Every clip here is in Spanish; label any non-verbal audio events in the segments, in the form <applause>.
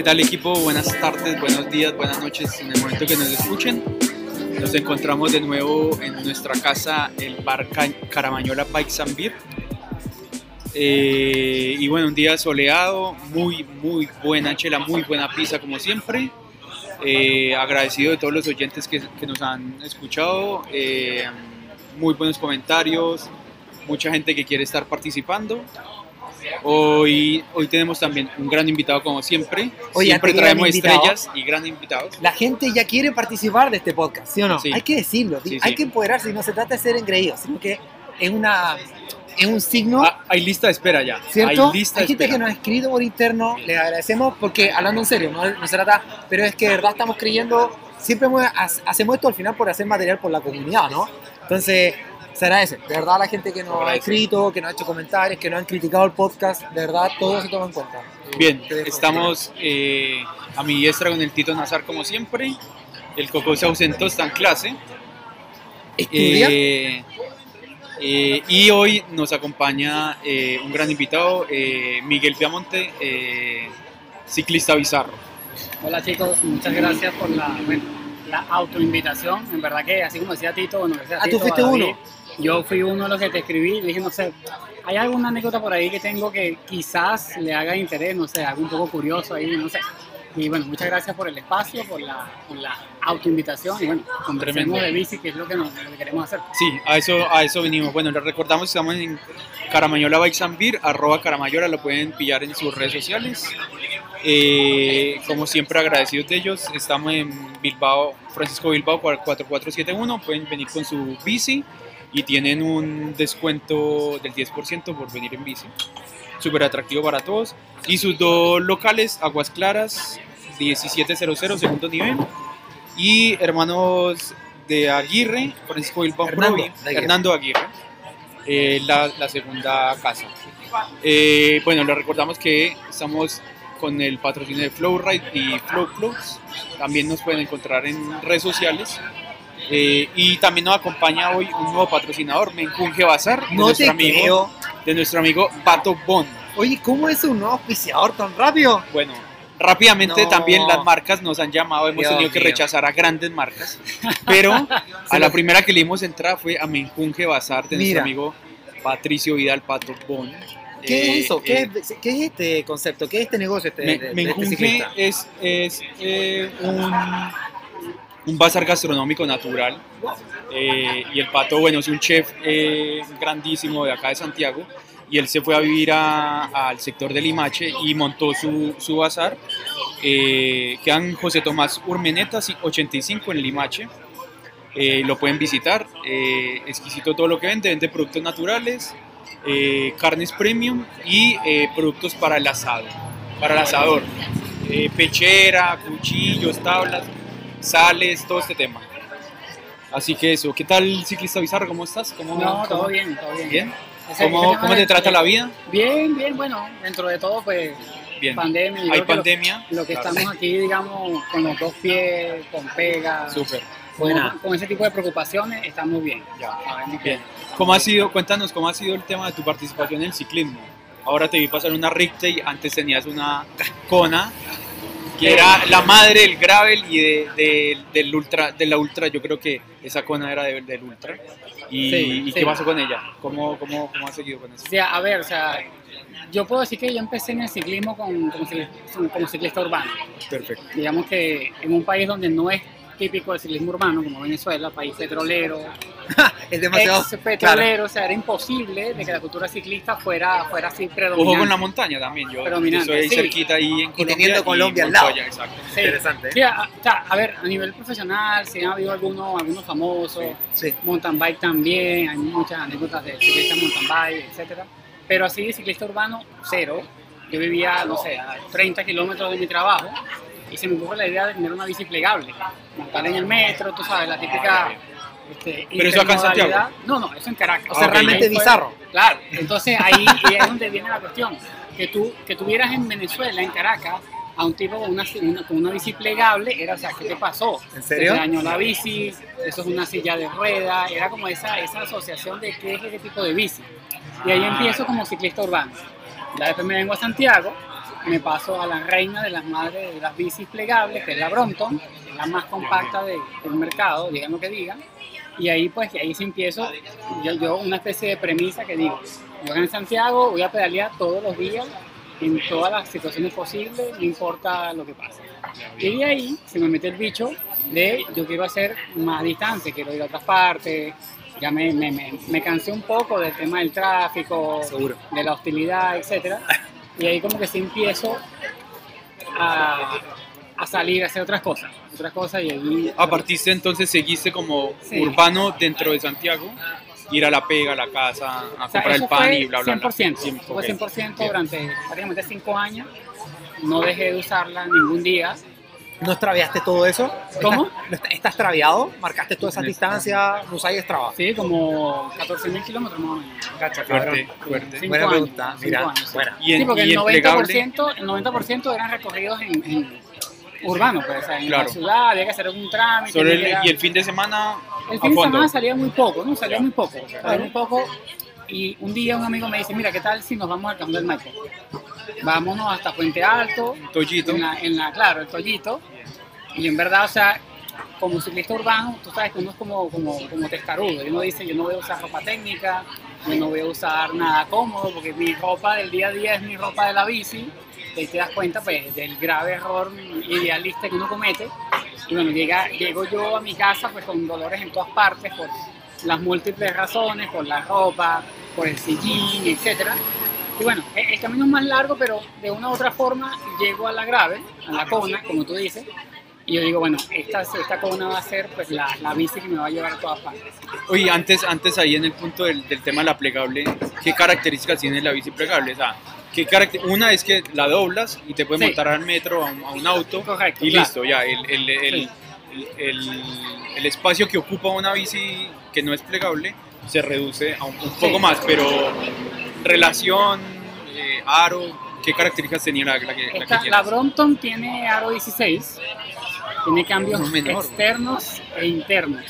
¿Qué tal equipo? Buenas tardes, buenos días, buenas noches en el momento que nos escuchen. Nos encontramos de nuevo en nuestra casa, el bar Caramañola Bikes and Beer. Eh, y bueno, un día soleado, muy, muy buena chela, muy buena pizza como siempre. Eh, agradecido de todos los oyentes que, que nos han escuchado, eh, muy buenos comentarios, mucha gente que quiere estar participando. Hoy, hoy tenemos también un gran invitado como siempre. Oye, siempre traemos gran estrellas y grandes invitados. La gente ya quiere participar de este podcast, ¿sí o no? Sí. Hay que decirlo, Sí, hay sí. que empoderarse y no se trata de ser engreído, sino que es, una, es un signo, Ah, hay lista de espera ya. ¿cierto? Hay lista de gente espera. que nos ha escrito por interno, les agradecemos porque, hablando en serio, no, no se trata, pero es que de verdad estamos creyendo, siempre hacemos esto al final por hacer material por la comunidad, ¿no? Entonces, se agradece, de verdad, la gente que nos ha escrito, que nos ha hecho comentarios, que nos han criticado el podcast, de verdad, todo se toma en cuenta. Bien, estamos eh, a mi diestra con el Tito Nazar como siempre. El Coco se ausentó, está en clase. ¿Estudia? Eh, eh, y hoy nos acompaña eh, un gran invitado, eh, Miguel Piamonte, eh, ciclista bizarro. Hola chicos, muchas gracias por la, bueno, la autoinvitación. En verdad que, así como decía Tito, bueno, gracias a Ah, ¿tú fuiste a David, uno? Yo fui uno de los que te escribí. Dije, no sé, hay alguna anécdota por ahí que tengo que quizás le haga interés, no sé, algo un poco curioso ahí, no sé. Y bueno, muchas gracias por el espacio, por la, por la autoinvitación y bueno, conversemos Tremendo. de bici, que es lo que, nos, lo que queremos hacer. Sí, a eso, a eso venimos. Bueno, les recordamos que estamos en Caramayola Bikes and Beer, arroba Caramayola, lo pueden pillar en sus redes sociales. Eh, como siempre, agradecidos de ellos. Estamos en Bilbao, Francisco Bilbao 4471. Pueden venir con su bici y tienen un descuento del 10% por venir en bici. Súper atractivo para todos. Y sus dos locales, Aguas Claras, 1700, segundo nivel. Y hermanos de Aguirre, Francisco Bilbao Hernando Provi, Aguirre. Hernando Aguirre, eh, la, la segunda casa. Eh, bueno, les recordamos que estamos con el patrocinio de Flowride y Flow Plus. También nos pueden encontrar en redes sociales. Eh, y también nos acompaña hoy un nuevo patrocinador, Menjunje Bazar, de, No nuestro te amigo, creo. de nuestro amigo Pato Bon. Oye, ¿cómo es un nuevo auspiciador tan rápido? Bueno, rápidamente No. también las marcas nos han llamado, hemos Dios tenido que mío. rechazar a grandes marcas, pero a la <laughs> primera que le dimos entrada fue a Menjunje Bazar de Mira. nuestro amigo Patricio Vidal Pato Bon. ¿Qué Eh, es eso? ¿Qué, eh, es, qué es este concepto? ¿Qué es este negocio este, Me- de- de este es, es eh, un, un bazar gastronómico natural eh, y el pato, bueno, es un chef eh, grandísimo de acá de Santiago y él se fue a vivir al sector de Limache y montó su, su bazar. Eh, quedan José Tomás Urmeneta, sí, 85 en Limache. Eh, lo pueden visitar. exquisito todo lo que vende. Vende productos naturales, carnes premium y productos para el asado, para el asador. Pechera, cuchillos, tablas, sales, todo este tema. Así que eso, ¿qué tal ciclista bizarro? ¿Cómo estás? ¿Cómo, No, cómo- todo bien, todo bien. ¿Bien? ¿Cómo, cómo te trata la vida? Bien, bien, bueno, dentro de todo, pues, Bien. pandemia. Hay que lo- pandemia. Lo que Claro. estamos aquí, digamos, con los dos pies, con pega, Súper. Buena. con, ese tipo de preocupaciones, estamos bien. Ya. Bien. ¿Cómo ha sido, cuéntanos cómo ha sido el tema de tu participación en el ciclismo? Ahora te vi pasar una Rictay, antes tenías una Kona, que era la madre del gravel y de, de- del ultra, de la ultra, yo creo que esa Kona era de- del ultra. ¿Y, Sí, ¿y sí. qué pasó con ella? ¿Cómo, cómo, cómo has seguido con eso? O sea, a ver, o sea, yo puedo decir que yo empecé en el ciclismo con- como, cicl- como ciclista urbano. Perfecto. Digamos que en un país donde no es típico el ciclismo urbano, como Venezuela, país petrolero, <laughs> Es demasiado. ex petrolero, o sea, era imposible de que la cultura ciclista fuera, fuera así predominante. Ojo con la montaña también, yo, yo Predominante, estoy sí. cerquita ahí en Colombia. teniendo Colombia y al lado. Montoya, exacto. Sí. Interesante. ¿eh? Sí, a, ver, a nivel profesional, sí han habido algunos, algunos famosos, Sí. mountain bike también, hay muchas anécdotas de ciclistas mountain bike, etcétera. Pero así de ciclista urbano, cero. Yo vivía, no sé, a 30 kilómetros de mi trabajo y se me ocurre la idea de tener una bici plegable, montar en el metro, tú sabes, la típica... Este, Pero eso acá en Santiago. No, no, eso en Caracas. O sea, ok. realmente fue- bizarro. Claro, entonces ahí y es donde viene la cuestión. Que tú, que tuvieras en Venezuela, en Caracas, a un tipo con una, una- con una bici plegable, era, o sea, ¿qué te pasó? ¿En serio? Se te dañó la bici, eso es una silla de rueda, era como esa, esa asociación de qué es ese tipo de bici. Y ahí Ah. empiezo como ciclista urbano. Ya después me vengo a Santiago me paso a la reina de las madres de las bicis plegables, que es la Brompton, la más compacta de- del mercado, digan lo que digan. Y ahí pues, ahí sí empiezo, yo, yo una especie de premisa que digo, yo en Santiago voy a pedalear todos los días, en todas las situaciones posibles, no importa lo que pase. Y de ahí se me mete el bicho de yo quiero hacer más distancia, quiero ir a otras partes, ya me, me, me, me cansé un poco del tema del tráfico, Seguro. de la hostilidad, etcétera Y ahí como que sí empiezo a, a salir a hacer otras cosas, otras cosas y ahí... A partir de entonces seguiste como Sí. urbano dentro de Santiago, ir a la pega, a la casa, a O sea, comprar el pan y bla, bla, bla. 100%, Cien- fue ok. 100% Bien. durante prácticamente 5 años. No dejé de usarla ningún día. ¿No extraviaste todo eso? ¿Cómo? ¿Estás, ¿Estás extraviado? ¿Marcaste todas esas No. distancias? ¿No sabes extraviado? Sí, como 14.000 kilómetros más o menos. Cacha, Fuerte, Buena años, pregunta, mira, años, sí. buena. Y en, sí, porque y el en plegable, 90%, el 90 eran recorridos en, en urbano, pues, o sea, en Claro. la ciudad había que hacer algún trámite. solo el- era- y el fin de semana el fin de fondo. semana salía muy poco, ¿no? Salía muy poco, salía muy poco. Y un día un amigo me dice, mira, ¿qué tal si nos vamos al Cajón del Maipo? Vámonos hasta Puente Alto, Tollito. en la, en la, claro, el Tollito. Y en verdad, o sea, como ciclista urbano, tú sabes que uno es como, como, como testarudo. Y uno dice, yo no voy a usar ropa técnica, yo no voy a usar nada cómodo, porque mi ropa del día a día es mi ropa de la bici. Y te das cuenta pues, del grave error idealista que uno comete. Y bueno, llega, llego yo a mi casa pues con dolores en todas partes por las múltiples razones, por la ropa, por el sillín, etcétera. Y bueno, e- el camino es más largo, pero de una u otra forma llego a la grave, a la cona, como tú dices, y yo digo, bueno, esta, esta cona va a ser pues la, la bici que me va a llevar a todas partes. Oye, antes, antes ahí en el punto del, del tema de la plegable, ¿qué características tiene la bici plegable? O sea, ¿qué caracter- Una es que la doblas y te puedes Sí. montar al metro, a un, a un auto, Correcto, y claro. listo, ya. El, el, el, Sí. el- espacio que ocupa una bici que no es plegable se reduce a un, un poco Sí. más, pero relación, eh, aro, ¿qué características tenía la, la que, la que tienes? la Brompton tiene aro 16, tiene cambios menor. externos e internos.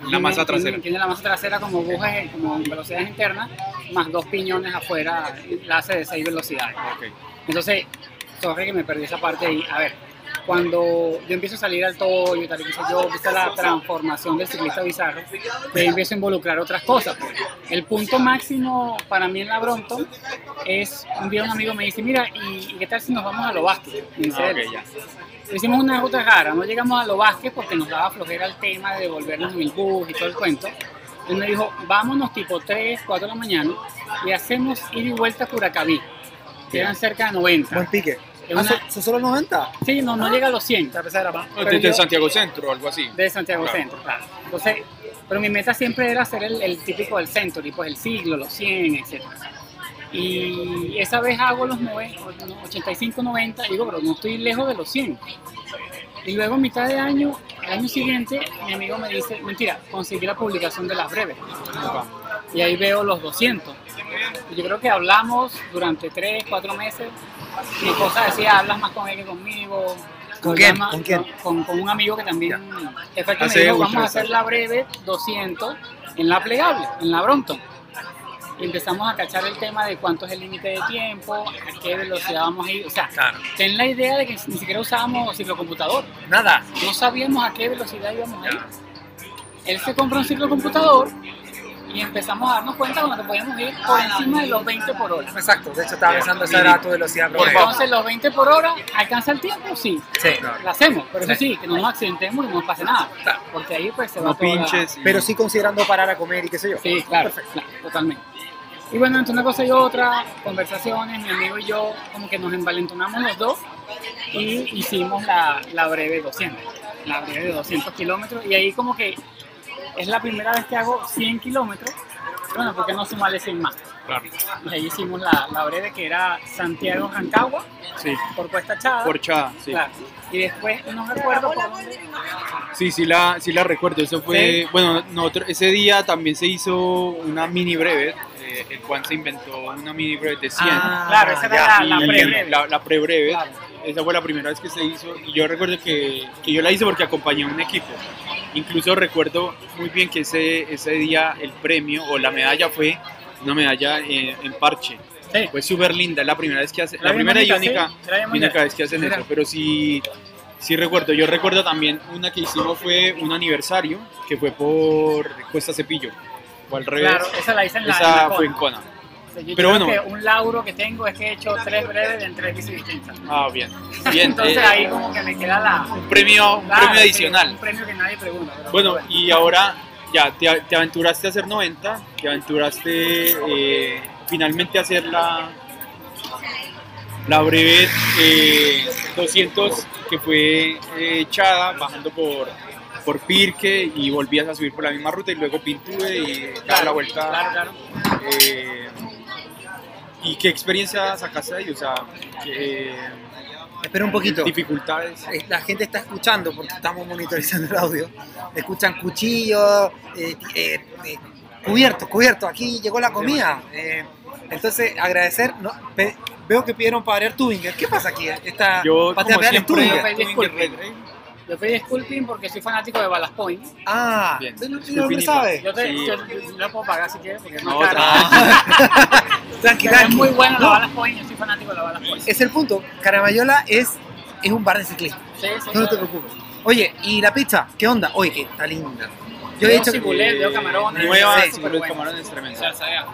La Tiene- masa trasera. Tiene, la masa trasera como bujes, como velocidades internas, más dos piñones afuera, la hace de 6 velocidades. Entonces, sorry que me perdí esa parte ahí. A ver, cuando yo empiezo a salir al toyo y tal, yo, empieza la transformación del ciclista bizarro, ahí empiezo a involucrar otras cosas. El punto máximo para mí en la Brompton es, un día un amigo me dice, mira, ¿y, y qué tal si nos vamos a lo Vázquez? Me dice Ah, él. ok, ya. Hicimos una ruta rara, no llegamos a lo Vázquez porque nos daba flojera el tema de devolvernos en el bus y todo el cuento. Él me dijo, vámonos tipo 3, 4 de la mañana y hacemos ida y vuelta a Curacaví, que eran cerca de 90. Buen pique. Ah, una- ¿son- ¿Son solo 90? Sí, no, no llega a los 100. Ya pensé era más. Pero Desde yo- Santiago Centro o algo así. De Santiago Claro. Centro, claro. Entonces, pero mi meta siempre era hacer el, el típico del Century, pues el siglo, los 100, etc. Y esa vez hago los 85, 90, y digo, pero no estoy lejos de los 100. Y luego, en mitad de año, el año siguiente, mi amigo me dice, mentira, conseguí la publicación de las breves. Y ahí veo los 200. Y yo creo que hablamos durante 3, 4 meses. Mi esposa decía, hablas más con él que conmigo. ¿Con quién? llama- ¿Con quién? Con, con un amigo que también que fue el que me Hace dijo, vamos a hacer la breve 200 en la plegable, en la Brompton. Y empezamos a cachar el tema de cuánto es el límite de tiempo, a qué velocidad vamos a ir. O sea, Claro. ten la idea de que ni siquiera usábamos ciclocomputador. Nada. No sabíamos a qué velocidad íbamos a ir. Él se compra un ciclocomputador y empezamos a darnos cuenta cuando podíamos ir por encima de los 20 por hora. Exacto. De hecho, estaba pensando esa era tu velocidad promedio. Entonces, los 20 por hora, ¿alcanza el tiempo? Sí, Sí. lo hacemos, pero eso Sí. sí, que no nos accidentemos y no nos pase nada. Porque ahí pues se va No toda pinches. y- Pero sí considerando parar a comer y qué sé yo. Sí, claro, claro, totalmente. Y bueno, entre una cosa y otra, conversaciones, mi amigo y yo como que nos envalentonamos los dos y hicimos la, la breve 200, la breve de 200 kilómetros y ahí como que es la primera vez que hago 100 kilómetros, bueno, ¿por qué no sumarle 100 más? Claro. Y ahí hicimos la, la breve que era Santiago-Rancagua Sí. por Cuesta Chada. Por Chá, sí. Claro. Y después no recuerdo por dónde. Sí, sí la, sí la recuerdo. Eso fue, ¿Sí? bueno, nosotros, ese día también se hizo una mini breve. eh, el Juan se inventó una mini breve de 100. Ah, Claro, esa era ya, la, la pre-breve. La, la pre-breve. Claro. Esa fue la primera vez que se hizo. Y yo recuerdo que, que yo la hice porque acompañé a un equipo. Incluso recuerdo muy bien que ese, ese día el premio o la medalla fue una medalla en, en parche. Sí. Fue súper linda, es la primera vez que hacen, Era la bien primera y única, sí, vez que hacen eso, pero sí, sí recuerdo, yo recuerdo también una que hicimos fue un aniversario, que fue por Cuesta Cepillo, o al revés, Claro, esa la hice en la. en esa la fue en Kona. Kona. O sea, yo pero creo bueno. que un lauro que tengo es que he hecho tres breves en tres bicis distintas. Ah, bien, bien, Entonces eh, ahí como que me queda la. un premio, un Claro, premio sí, adicional. Un premio que nadie pregunta. pero Bueno, y ahora ya te, te aventuraste a hacer 90, te aventuraste eh, finalmente a hacer la, la breve eh, 200 que fue eh, echada bajando por, por Pirque y volvías a subir por la misma ruta y luego Pintube y dar la vuelta. Claro, claro. eh, ¿Y qué experiencia sacaste de ahí? O sea, ¿qué Espera un poquito. dificultades? Eh, La gente está escuchando porque estamos monitorizando el audio. Escuchan cuchillos, eh, eh, eh, cubiertos, cubiertos. Aquí llegó la comida. Eh, entonces, agradecer. no, pe- veo que pidieron para variar Tubinger. ¿Qué pasa aquí? Esta Yo, patea como siempre, Tubinger. Tubinger. Yo pedí disculping porque soy fanático de Ballast Point. Ah, Bien. ¿no, no, no Disculpinipa. sabe? Yo te Sí. yo, yo la puedo pagar si quieres porque es más No, caro. <laughs> Tranqui, Pero es muy buena la No, Ballast Point, yo soy fanático de la Ballast Point. Es el punto. Caramayola es, es un bar de ciclismo. Sí, sí, No te preocupes. Oye, ¿y la pizza? ¿Qué onda? Oye, que está linda. Yo he Veo dicho cibulet, veo camarones. Nueva, Sí, bueno. camarones. Salsa de ajo.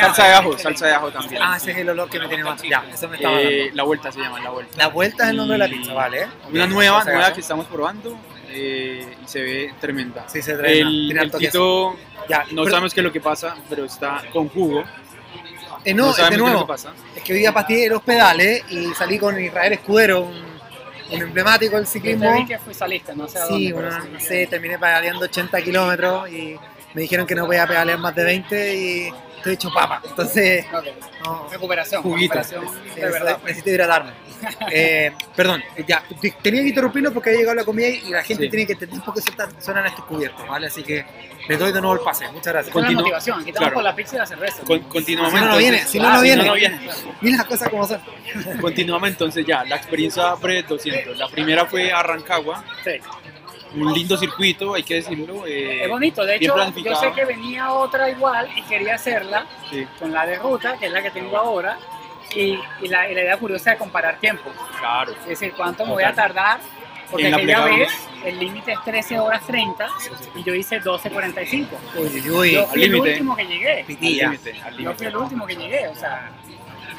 Salsa de ajo, salsa de ajo también. Ah, ese es el olor que me tiene más. Ya, eso me estaba Eh, la vuelta se llama, la vuelta. La vuelta es el nombre de la pizza, ¿vale? Una nueva, de nueva que estamos probando eh, y se ve tremenda. Sí, se trae. El, tiene el. Quito, Ya, no pero- sabemos qué es lo que pasa, pero está con jugo. Eh, no, no de qué es lo nuevo, que pasa. es que hoy día pastillé los pedales y salí con Israel Escudero, un, un emblemático del Yo ciclismo. vi que fui salista, no sé a Sí, dónde. sí. no sé, terminé pedaleando 80 kilómetros y me dijeron que no podía pedalear más de 20 y estoy hecho papa. Entonces, Ok. no, Recuperación, Juguito. recuperación de Eso, verdad. necesito hidratarme. Eh, perdón, ya, te- tenía que interrumpirlo porque ha llegado la comida y la gente Sí. tiene que entender por qué suenan- estos cubiertos, ¿vale? Así que les doy de nuevo el pase. Muchas gracias. Es la motivación, aquí estamos claro. con la pizza y la cerveza. Con- continuamos Si no, no viene, si no, Ah, no viene. viene. <laughs> Mira las cosas como son. Continuamos entonces ya, la experiencia breve 200. La primera fue a Rancagua, Sí. Un lindo circuito, hay que decirlo. eh, Es bonito, de hecho, yo sé que venía otra igual y quería hacerla sí, con la de ruta, que es la que tengo ahora, y, y la, y la idea curiosa de comparar tiempos. claro. Es decir, cuánto me voy a tardar, porque En la aquella vez el límite es 13 horas 30 y yo hice 12.45. Uy, uy. Yo fui el último que llegué. Al Pitilla. límite, al Yo fui el último que llegué, o sea,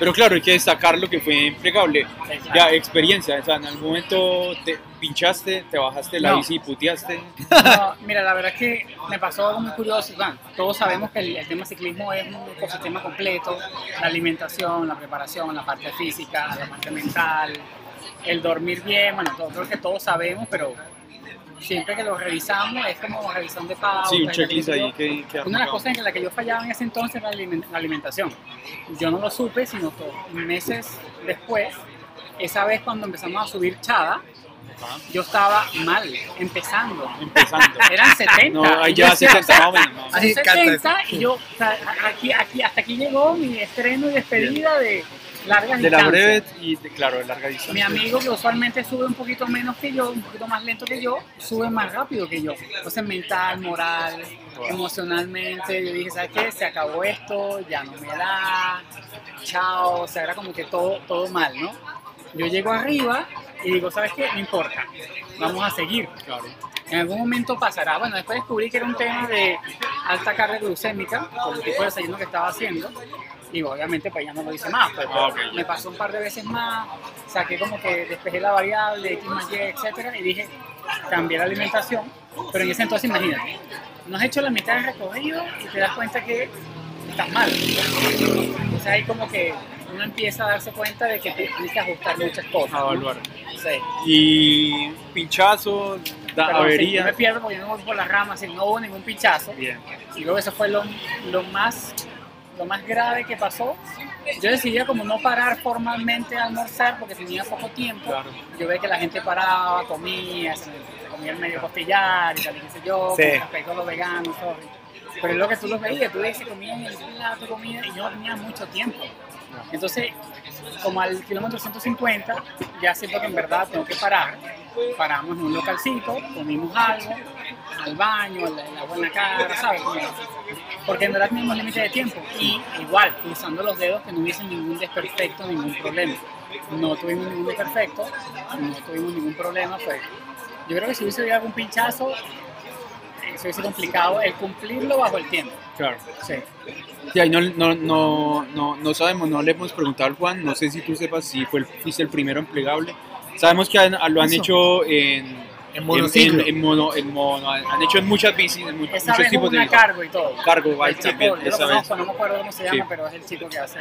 Pero claro, hay que destacar lo que fue impecable. Ya, experiencia, o sea, en algún momento te pinchaste, te bajaste la No. bici y puteaste. No, mira, la verdad es que me pasó algo muy curioso. Bueno, todos sabemos que el, el tema ciclismo es un ecosistema completo, la alimentación, la preparación, la parte física, la parte mental, el dormir bien, bueno, todo, creo que todos sabemos, pero siempre que lo revisamos es como revisión de pautas. Sí, un checklist que ahí yo- que, que Una de las cosas en las que yo fallaba en ese entonces era la alimen- la alimentación. Yo no lo supe, sino que meses después, esa vez cuando empezamos a subir Chada, yo estaba mal, empezando. empezando. <laughs> Eran 70. No, ahí Y yo ya decía, 70 más o menos. más o son Ay, encanta 70 y yo, o sea, aquí, aquí, hasta aquí llegó mi estreno y despedida de largas. De la distancias. breve y, de, claro, de larga distancia. Mi amigo que usualmente sube un poquito menos que yo, un poquito más lento que yo, sube más rápido que yo. Entonces mental, moral, Wow. emocionalmente, yo dije, ¿sabes qué? Se acabó esto, ya no me da, chao, o sea, era como que todo, todo mal, ¿no? Yo llego arriba y digo, ¿sabes qué? No importa, vamos a seguir. Claro. En algún momento pasará. Bueno, después descubrí que era un tema de alta carga glucémica, por el tipo de desayuno que estaba haciendo. Y obviamente pues ya no lo hice más. Pero Ah, me pasó un par de veces más, saqué como que despejé la variable, X más Y, etcétera, y dije, cambié la alimentación. Pero en ese entonces, imagínate, no has hecho la mitad del recorrido y te das cuenta que estás mal. Entonces ahí como que uno empieza a darse cuenta de que tienes que ajustar muchas cosas. ¿no? Evaluar. Sí. Y pinchazo, da, Pero sí, yo me pierdo porque yo no voy por las ramas no hubo ningún pinchazo. Bien. Y luego eso fue lo, lo más lo más grave que pasó. Yo decidí como no parar formalmente a almorzar porque tenía poco tiempo. Claro. Yo veía que la gente paraba, comía, se comía el medio costillar y tal, y qué sé yo, Sí. con los veganos, todo. Pero es lo que tú los veías, tú veías que comían el plato, comida y yo no tenía mucho tiempo. Entonces, como al kilómetro 150, ya siento que en verdad tengo que parar. Paramos en un localcito, comimos algo, al baño, el, el agua en la cara, ¿sabes? Como porque en verdad tenemos límite de tiempo. Y igual, cruzando los dedos que no hubiese ningún desperfecto, ningún problema. No tuvimos ningún desperfecto, no tuvimos ningún problema. Pues yo creo que si hubiese habido algún pinchazo, eh, se hubiese complicado el cumplirlo bajo el tiempo. Claro. Sí. Y ahí no, no, no, no, no sabemos, no le hemos preguntado al Juan, no sé si tú sepas si fue el, fuiste el primero en plegable. Sabemos que han- lo han Eso. hecho en, En monociclo. en, mono, en mono, han hecho en muchas bicis, en mu- Esa muchos vez tipos de bicis. cargo y todo. Cargo bike también, yo lo conozco, no me acuerdo cómo se llama, Sí. pero es el chico que hace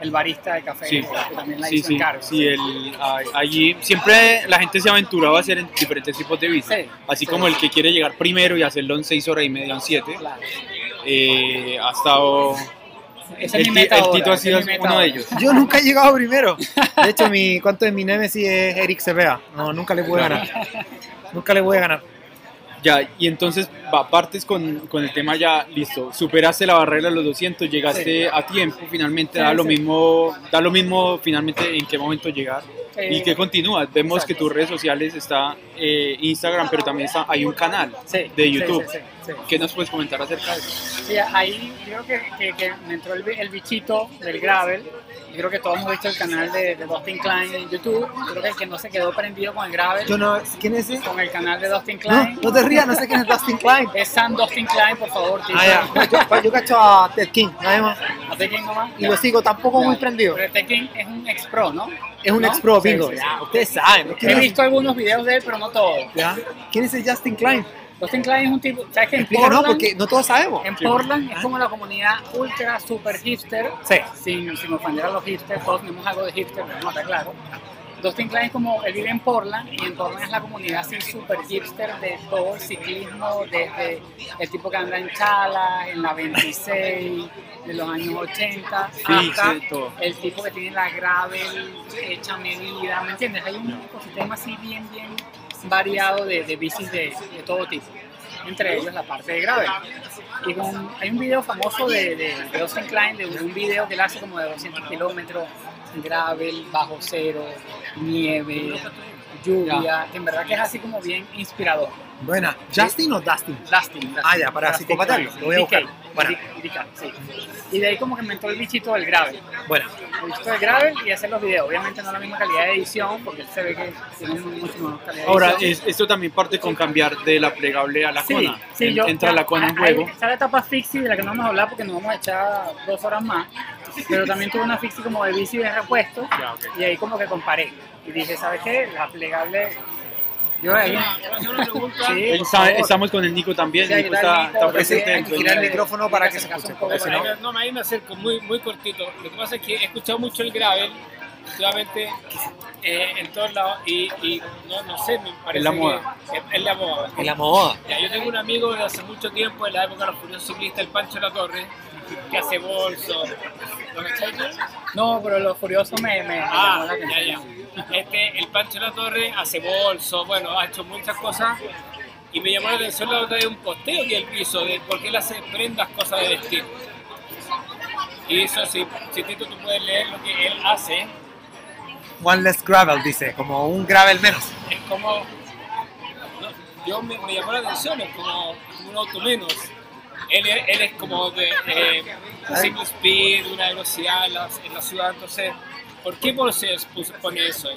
el barista de café, Sí, también la sí, hizo sí, en cargo. sí, el, allí siempre la gente se ha aventurado a hacer en diferentes tipos de bicis, Sí, así sí. como el que quiere llegar primero y hacerlo en 6 horas y media, en 7, Claro. eh, ha estado... Esa El, es mi meta el ahora, Tito ha sido es mi meta uno de ahora. ellos. Yo nunca he llegado primero. De hecho, mi, <laughs> ¿cuánto es mi Nemesis? Es Eric Cepeda. No, nunca le pude ganar. Nunca le pude ganar. Ya, y entonces va, partes con, con el tema ya, listo, superaste la barrera de los 200, llegaste a tiempo, finalmente Sí, da lo sí. mismo, da lo mismo finalmente en qué momento llegar y Eh, que continúas. Vemos que exacto. tus redes sociales está eh, Instagram, pero también está, hay un canal sí, de YouTube. sí, sí, sí. ¿Qué nos puedes comentar acerca de eso? Sí, ahí creo que, que, que me entró el, el bichito del gravel. Yo creo que todos hemos visto el canal de, de Dustin Klein en YouTube. Yo creo que el que no se quedó prendido con el gravel, Yo no, ¿Quién es ese? con el canal de Dustin No, Klein. no te rías, no sé quién es Dustin <laughs> Klein. Es San Dustin Klein, por favor. Ah, ya. Yo, yo, yo cacho a Ted King, nada más. ¿No sé quién nomás? Y lo sigo tampoco Ya. muy prendido. Pero este King es un ex pro, ¿no? Es un ¿No? ex pro, Sí, bingo. sí, sí. Ya, ustedes saben. ¿no? ¿Quién He visto algunos videos de él, pero no todos. ¿Ya? ¿Quién es el Justin Klein? Dustin Klein es un tipo, ¿sabes qué? En Explícanos, Portland, porque no todos sabemos. en Portland es como la comunidad ultra super hipster, Sí. sin, sin ofender a los hipsters, todos tenemos algo de hipster, pero no está claro. Dustin Klein es como, él vive en Portland y en Portland es la comunidad así super hipster de todo el ciclismo, desde el tipo que anda en Chala, en la 26, de los años 80, Sí, hasta sí, el tipo que tiene la gravel hecha medida, ¿me entiendes? Hay un ecosistema así bien, bien variado de, de bicis de, de todo tipo, entre ellos la parte de gravel. Y con- hay un video famoso de, de, de Dustin Klein, de un video que él hace como de 200 kilómetros, gravel, bajo cero, nieve, lluvia, que en verdad que es así como bien inspirador. Buena. ¿Justin o Dustin? Dustin. Dustin. Ah, ya, para Klein, lo voy a buscar. Bueno. Sí. Y de ahí como que me entró el bichito del gravel. Buena. El bichito del gravel y hacer los videos. Obviamente no la misma calidad de edición, porque se ve que tiene mucho más calidad de Ahora, es- esto también parte con cambiar de la plegable a la Sí, cona. sí, En- yo, Entra ya, la cona en hay- juego. Está la etapa fixie de la que no vamos a hablar porque nos vamos a echar dos horas más. Pero también tuve una fixie como de bici de repuesto Ya, ok. y ahí como que comparé. Y dije, ¿sabes qué? La plegable. Yo ahí. Sí, estamos con el Nico también. Sí, Nico está el está, Nico, está porque presente hay que girar el micrófono para que se escuche, no- ahí me acerco muy, muy cortito. Lo que pasa es que he escuchado mucho el gravel, últimamente eh, en todos lados, y, y no, no sé, me parece Es la moda. Es, es la moda. En la moda. Ya, yo tengo un amigo de hace mucho tiempo, en la época de los furiosos ciclistas, el Pancho La Torre, que hace bolso. ¿Lo? No, pero lo furioso me. me me Ah, la ya, ya. Este, el Pancho La Torre hace bolso, bueno, ha hecho muchas cosas. Y me llamó la atención la otra vez un posteo que él hizo de por qué él hace prendas, cosas de vestir. Y eso, si, si Tito, tú puedes leer lo que él hace, One less gravel, dice. Como un gravel menos. es como. no, yo me, me llamó la atención, es como, como un auto menos. Él, él es como de eh, single speed, una velocidad en la, en la ciudad, entonces. ¿Por qué Porsche puso- pone eso?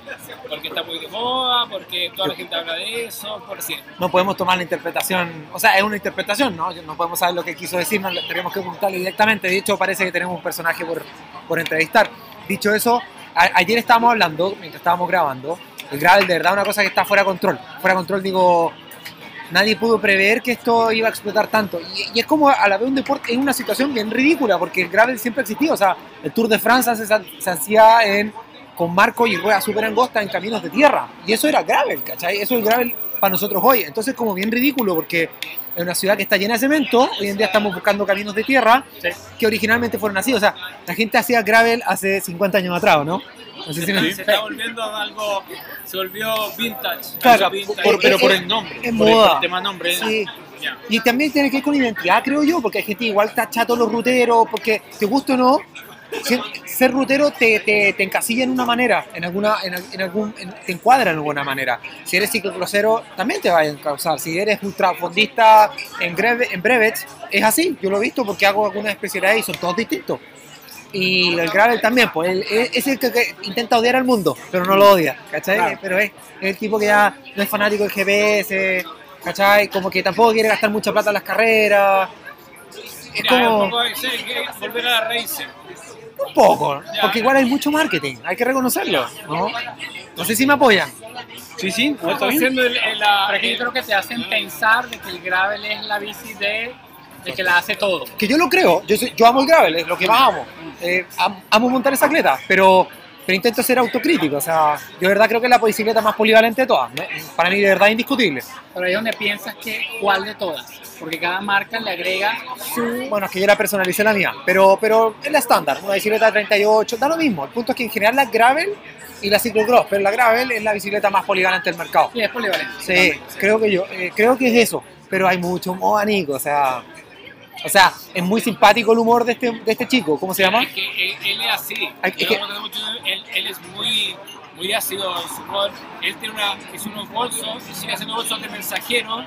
¿Porque está muy de moda? ¿Porque toda la gente habla de eso? ¿Por qué? No podemos tomar la interpretación. O sea, es una interpretación, ¿no? No podemos saber lo que quiso decir, no tenemos que preguntarle directamente. De hecho, parece que tenemos un personaje por, por entrevistar. Dicho eso, a- ayer estábamos hablando, mientras estábamos grabando, el gravel de verdad una cosa que está fuera de control. Fuera de control, digo, nadie pudo prever que esto iba a explotar tanto. Y, y es como a la vez un deporte, es una situación bien ridícula, porque el gravel siempre ha existido. O sea, el Tour de Francia se, se hacía en, con marco y ruedas súper angostas en caminos de tierra. Y eso era gravel, ¿cachai? Eso es gravel para nosotros hoy. Entonces, como bien ridículo, porque en una ciudad que está llena de cemento, hoy en día estamos buscando caminos de tierra Sí. que originalmente fueron así. O sea, la gente hacía gravel hace 50 años atrás, ¿o ¿no? No sé si me- Se está volviendo algo, se volvió vintage. Claro, vintage. Por- pero por Es- el nombre. es por moda. el tema nombre. Sí. Ya. Y también tiene que ver con identidad, creo yo, porque hay gente igual tacha a todos los ruteros, porque te gusta o no, ser rutero te, te, te encasilla en una manera, en alguna, en, en algún, en- te encuadra en alguna manera. Si eres ciclocrosero, también te va a encauzar. Si eres ultrafondista en, greve, en brevets, es así. Yo lo he visto porque hago algunas especialidades y son todos distintos. Y el gravel también, pues él- es es el que, que intenta odiar al mundo, pero no lo odia, ¿cachai? Claro. Pero es, es el tipo que ya no es fanático del GPS, ¿cachai? Como que tampoco quiere gastar mucha plata en las carreras. Es Ya, como... volver a la raíz. Un poco, porque igual hay mucho marketing, hay que reconocerlo, ¿no? No sé si me apoyan. Sí, sí, no, haciendo el, el- Pero yo creo que te hacen pensar de que el gravel es la bici de, de que la hace todo. Que yo lo creo, yo, soy- yo amo el gravel, es lo que más amo. Eh, am- amo montar esa atleta, pero, pero intento ser autocrítico, o sea, yo de verdad creo que es la bicicleta más polivalente de todas, ¿no? para mí de verdad indiscutible. Pero ahí es donde piensas que cuál de todas. Porque cada marca le agrega su... Bueno, es que yo la personalicé la mía, pero, pero es la estándar, una bicicleta de 38, da lo mismo. El punto es que en general la gravel y la ciclocross, pero la gravel es la bicicleta más polivalente del mercado. Sí, es polivalente. Sí, creo que yo, eh, creo que es eso, pero hay mucho abanico, o sea, o sea, es muy simpático el humor de este, de este chico, ¿cómo se llama? Es que él, él es así. Ay, es que- él, él es muy, muy ácido en su humor. Él tiene una, hizo unos bolsos y sigue haciendo bolsos de mensajero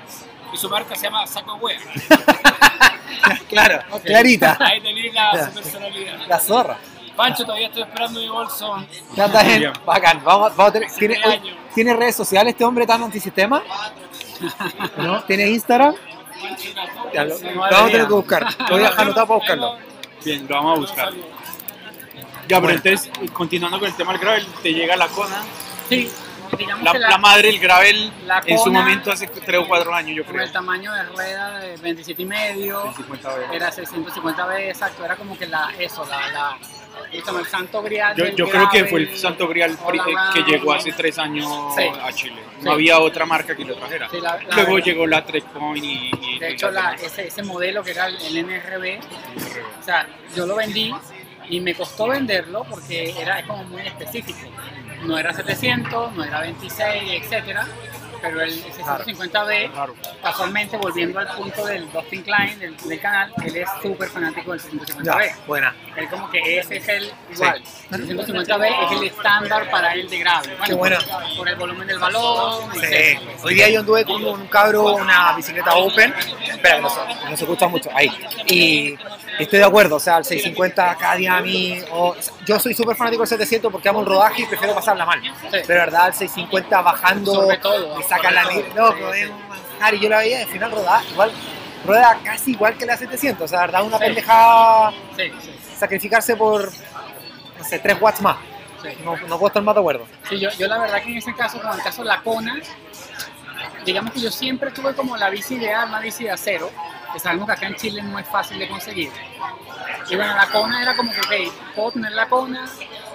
y su marca se llama Saco Wea. <laughs> Claro, Ok. clarita, Ahí tenéis la, su personalidad. la zorra. Pancho, todavía estoy esperando mi bolso. Ya está bien, bacán, vamos, vamos a tener, ¿tiene. ¿tiene redes sociales este hombre tan antisistema? ¿No? ¿Tiene Instagram? Ya, lo, lo vamos a tener que buscar, <laughs> lo voy a para buscarlo. Bien, lo vamos a buscar. Ya, pero Bueno. entonces, continuando con el tema del gravel, te llega la Kona. Sí, La, que la la, madre del gravel la en su momento hace 3 o 4 años, yo con creo. el tamaño de rueda de 27 y medio, 50 veces. era 650 veces, exacto, era como que la, eso, la, la, como el santo grial Yo, creo que fue el Santo Grial eh, que llegó hace 3 años Sí. a Chile. Sí. No había otra marca que lo trajera. Sí, la- la Luego verdad. llegó la Trek Point y, y- De hecho, la, ese, ese modelo que era el, el NRB, o sea, yo lo vendí y me costó venderlo porque era como muy específico. No era 700, no era 26, etcétera, pero el 650B, Claro. casualmente volviendo al punto del Dustin Klein, del, del canal, él es súper fanático del 650B. Ya, buena. Él como que ese es el igual. El 650B es el estándar para él de grave. Bueno, Qué buena. Por, por el volumen del balón, Sí. Hoy día yo anduve con un cabro, una bicicleta open. Espera, no, se- no se escucha mucho. Ahí. Y estoy de acuerdo, o sea, el 650 cada día a mí. o- yo soy súper fanático del 700 porque amo el rodaje y prefiero pasarla mal. Pero de verdad, el 650 bajando, me saca la todo. No, pero manjar. Y yo la veía al final rodaba igual. Rueda casi igual que la 700, o sea, verdad, una Sí. pendejada Sí, sí, sacrificarse por, no sé, 3 watts más. sí. No, no puedo estar más de acuerdo. Sí, yo, yo la verdad que en ese caso, como en el caso de la Kona, digamos que yo siempre tuve como la bici ideal, una bici de acero, que sabemos que acá en Chile no es fácil de conseguir. Y bueno, la Kona era como que, ok, puedo tener la Kona,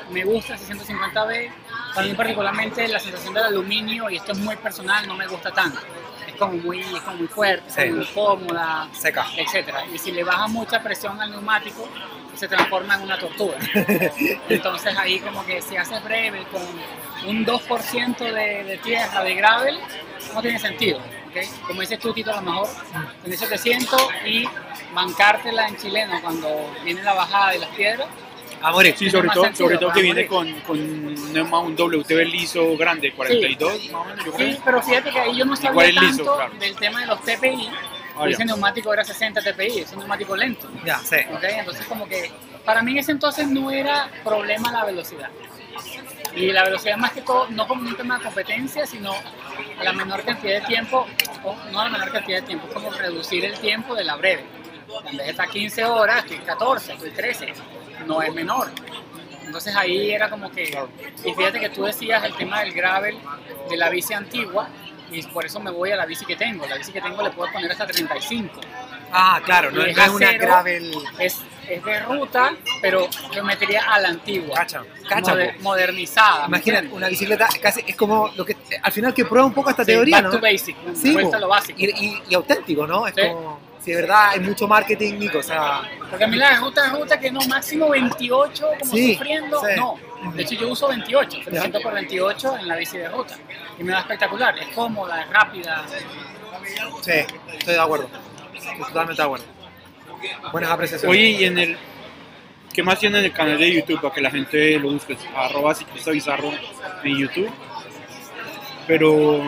me gusta el 650B, también particularmente la sensación del aluminio, y esto es muy personal, no me gusta tanto. Es como muy, es como muy fuerte, Sí. muy cómoda, Seca. etcétera. Y si le baja mucha presión al neumático, se transforma en una tortura. <laughs> Entonces ahí como que si haces breve con un 2% de, de tierra, de gravel, no tiene sentido. Como dices tú, Tito, a lo mejor tener 700 y bancártela en chileno cuando viene la bajada de las piedras. A morir. Sí, sobre todo, sobre todo que viene con, con un WTB liso grande, 42 más o menos, yo creo. Sí, pero fíjate que ahí yo no sabía es liso, tanto claro. del tema de los TPI. Ah, ya. ese neumático era 60 TPI, ese neumático lento. Ya, sí. Entonces como que para mí en ese entonces no era problema la velocidad. Y la velocidad más que todo, no como un tema de competencia, sino la menor cantidad de tiempo, o no la menor cantidad de tiempo, es como reducir el tiempo de la breve. En vez de estar 15 horas, estoy 14, estoy 13, no es menor. Entonces ahí era como que, y fíjate que tú decías el tema del gravel de la bici antigua, y por eso me voy a la bici que tengo. La bici que tengo le puedo poner hasta 35. Ah, claro, no, es una gravel. Es, es de ruta, pero yo metería a la antigua. Cacha, cacha. Moder- modernizada. ¿me Imagínate, una bicicleta casi es como lo que al final que prueba un poco esta Sí, teoría, back ¿no? to basic, Sí, lo básico. y, y- y auténtico, ¿no? Es Sí. como, si de verdad hay mucho marketing, Nico, o sea, Porque a mí la ruta es ruta que no, máximo 28, como Sí, sí, sí. no. De hecho, yo uso 28, 300 por 28 en la bici de ruta. Y me da espectacular, es cómoda, es rápida. sí, estoy de acuerdo. Estoy totalmente de acuerdo. Buenas apreciaciones. Oye, y en el. ¿Qué más tiene en el canal de YouTube para que la gente lo busque? Arroba ciclista bizarro en YouTube. Pero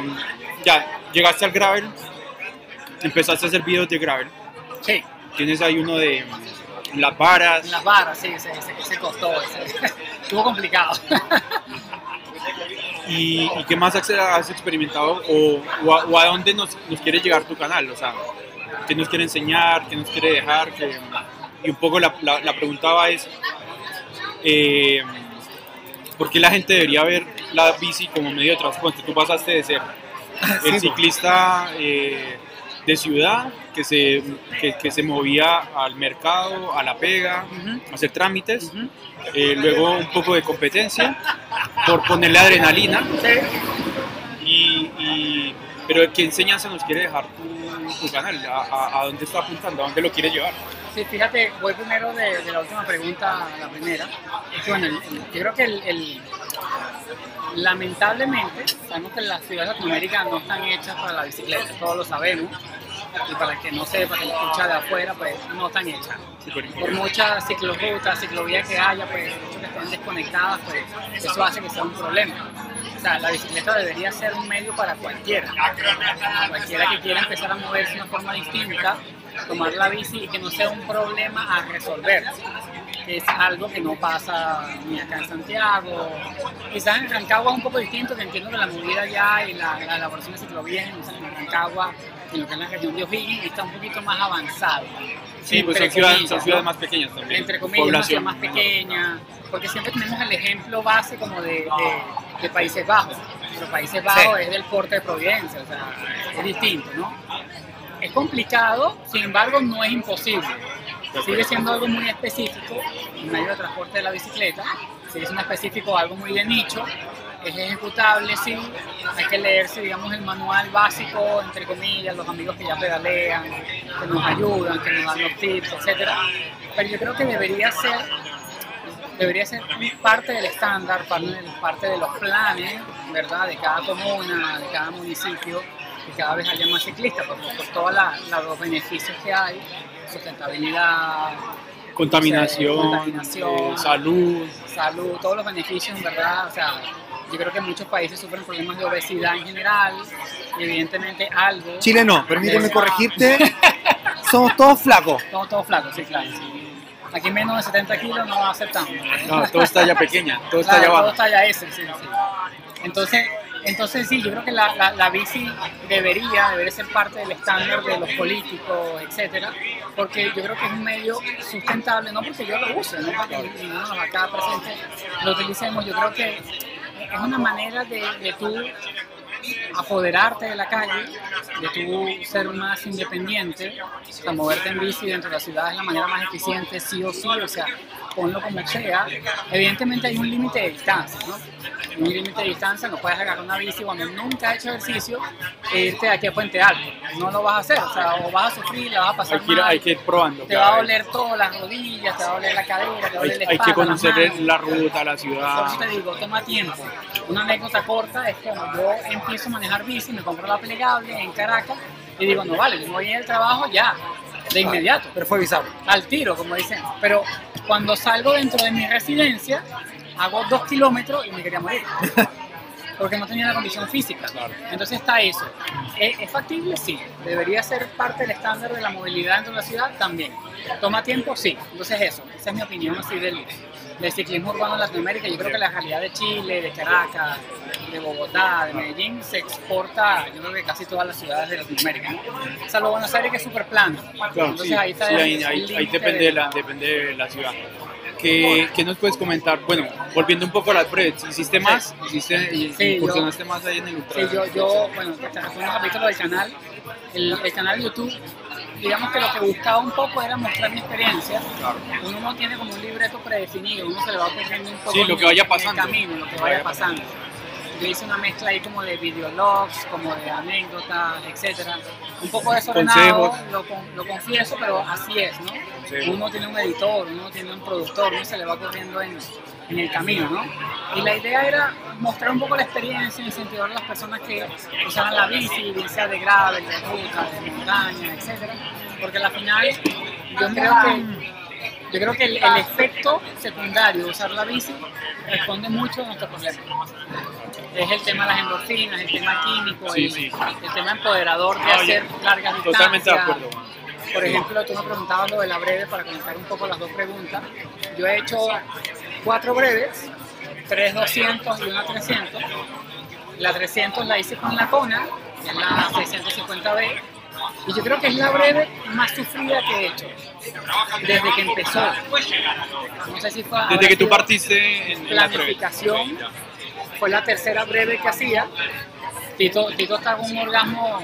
ya, llegaste al gravel, empezaste a hacer videos de gravel. Sí, Tienes ahí uno de las varas. en las barras, sí, se, costó, <laughs> estuvo complicado. <laughs> ¿Y, y qué más has, has experimentado o, o a, o a dónde nos, nos quiere llegar tu canal? O sea, ¿qué nos quiere enseñar? ¿Qué nos quiere dejar? Que- y un poco la, la, la pregunta va es, eh, ¿por qué la gente debería ver la bici como medio de transporte? Tú pasaste de ser <laughs> el ciclista eh, de ciudad que se, que, que se movía al mercado, a la pega, a hacer trámites, eh, luego un poco de competencia por ponerle adrenalina. Sí. Y, y- pero ¿qué enseñanza nos quiere dejar tu, tu canal? ¿A, a, a dónde está apuntando? ¿A dónde lo quiere llevar? Sí, fíjate, voy primero de, de la última pregunta a la primera. Bueno, el- el- yo creo que el, el- lamentablemente sabemos que las ciudades de Latinoamérica no están hechas para la bicicleta, todos lo sabemos. Y para el que no sepa, que escucha de afuera, pues no están hechas. Por muchas ciclorrutas, ciclovías que haya, pues que estén desconectadas, pues eso hace que sea un problema. Sea, la bicicleta debería ser un medio para cualquiera. Cualquiera que quiera empezar a moverse de una forma distinta, tomar la bici y que no sea un problema a resolver. Es algo que no pasa ni acá en Santiago. Quizás en Rancagua es un poco distinto, que entiendo que la movida ya y la, la elaboración de ciclovías en en Rancagua, en lo que es la región de O'Higgins, está un poquito más avanzado. Sí, pues son ciudades, comillas, son ¿no? ciudades más pequeñas también. entre comillas, una ciudad Población. más pequeña, porque siempre tenemos el ejemplo base como de, de- de Países Bajos. Pero Países Bajos es del porte de Providencia, o sea, es distinto, ¿no? Es complicado, sin embargo, no es imposible. Sigue siendo algo muy específico, el medio de transporte de la bicicleta, sigue siendo específico, algo muy de nicho, es ejecutable, sí, hay que leerse, digamos, el manual básico, entre comillas, los amigos que ya pedalean, que nos ayudan, que nos dan los tips, etcétera. Pero yo creo que debería ser, debería ser parte del estándar, parte de, los planes, ¿verdad? De cada comuna, de cada municipio, que cada vez haya más ciclistas, por, por todos los beneficios que hay, sustentabilidad, Contaminación, Contaminación. eh, salud. salud, todos los beneficios, en verdad, o sea, yo creo que muchos países sufren problemas de obesidad en general, y evidentemente algo... Chile no, permíteme corregirte. Somos todos flacos. Todos, todos flacos, sí, claro. sí. Aquí menos de 70 kilos no aceptamos. No, todo está ya pequeña, todo está Claro, allá todo está ya ese, sí, sí. Entonces, entonces sí, yo creo que la, la, la bici debería, debería ser parte del estándar de los políticos, etcétera, porque yo creo que es un medio sustentable, no porque yo lo use, no porque ninguno acá presentes lo utilicemos, yo creo que es una manera de, de tú apoderarte de la calle, de tú ser más independiente, o moverte en bici dentro de la ciudad es la manera más eficiente, sí o sí, o sea, ponlo como sea. Evidentemente hay un límite de distancia, ¿no? Un límite de distancia, no puedes agarrar una bici cuando nunca has hecho ejercicio e irte aquí a Puente Alto. No lo vas a hacer, o sea, o vas a sufrir, la vas a pasar Hay que, ir, mal, hay que ir probando. te va a doler todas las rodillas, te va a doler la cadera, te va a Hay, doler la hay espalda, que conocer manos. la ruta, la Por ciudad. eso te digo, toma tiempo. Una anécdota corta es como yo empiezo a manejar bici, me compro la plegable en Caracas y digo, no vale, voy al trabajo ya, de inmediato, Pero fue bizarro. al tiro, como dicen. Pero cuando salgo dentro de mi residencia, hago dos kilómetros y me quería morir. <laughs> Porque no tenía la condición física. Entonces está eso. ¿Es, es factible? Sí. ¿Debería ser parte del estándar de la movilidad dentro de la ciudad? También. ¿Toma tiempo? Sí. Entonces eso. Esa es mi opinión así del, del ciclismo urbano en Latinoamérica. Yo creo que la realidad de Chile, de Caracas, de Bogotá, de Medellín, se exporta, yo creo que casi todas las ciudades de Latinoamérica. ¿no? Salvo Buenos Aires, que es súper plano. Claro, Entonces sí, ahí está sí, ahí, ahí- ahí depende, de- de la, depende de la ciudad. ¿Qué, qué nos puedes comentar? Bueno, volviendo un poco a las breves, ¿hiciste más? ¿Hiciste, Sí, incursionaste más ahí en el ultra? Sí, yo, yo bueno, resumo un capítulo del canal. El, el canal de YouTube, digamos que lo que buscaba un poco era mostrar mi experiencia. Claro. Uno no tiene como un libreto predefinido, uno se le va ocurriendo un poco Sí, lo que vaya el- pasando. En el camino, lo que vaya pasando. Yo hice una mezcla ahí como de videologs, como de anécdotas, etcétera. Un poco desordenado, lo, lo confieso, pero así es, ¿no? Uno tiene un editor, uno tiene un productor, uno se le va ocurriendo en, en el camino, ¿no? Y la idea era mostrar un poco la experiencia, incentivar a las personas que usaban la bici, bien sea de gravel, de ruta, de montaña, etcétera, porque al final yo creo que Yo creo que el, el efecto secundario de usar la bici responde mucho a nuestro problema. Es el tema de las endorfinas, el tema químico, Sí, el, sí. el tema empoderador de No, hacer largas distancias. Totalmente de acuerdo. Por ejemplo, tú me preguntabas lo de la breve para conectar un poco las dos preguntas. Yo he hecho cuatro breves, tres 200 y una 300. La 300 la hice con la Kona, en la 650B, y yo creo que es la breve más sufrida que he hecho desde que empezó. No sé si fue Desde que tú partiste en, la planificación, fue la tercera breve que hacía. Tito, Tito está con un orgasmo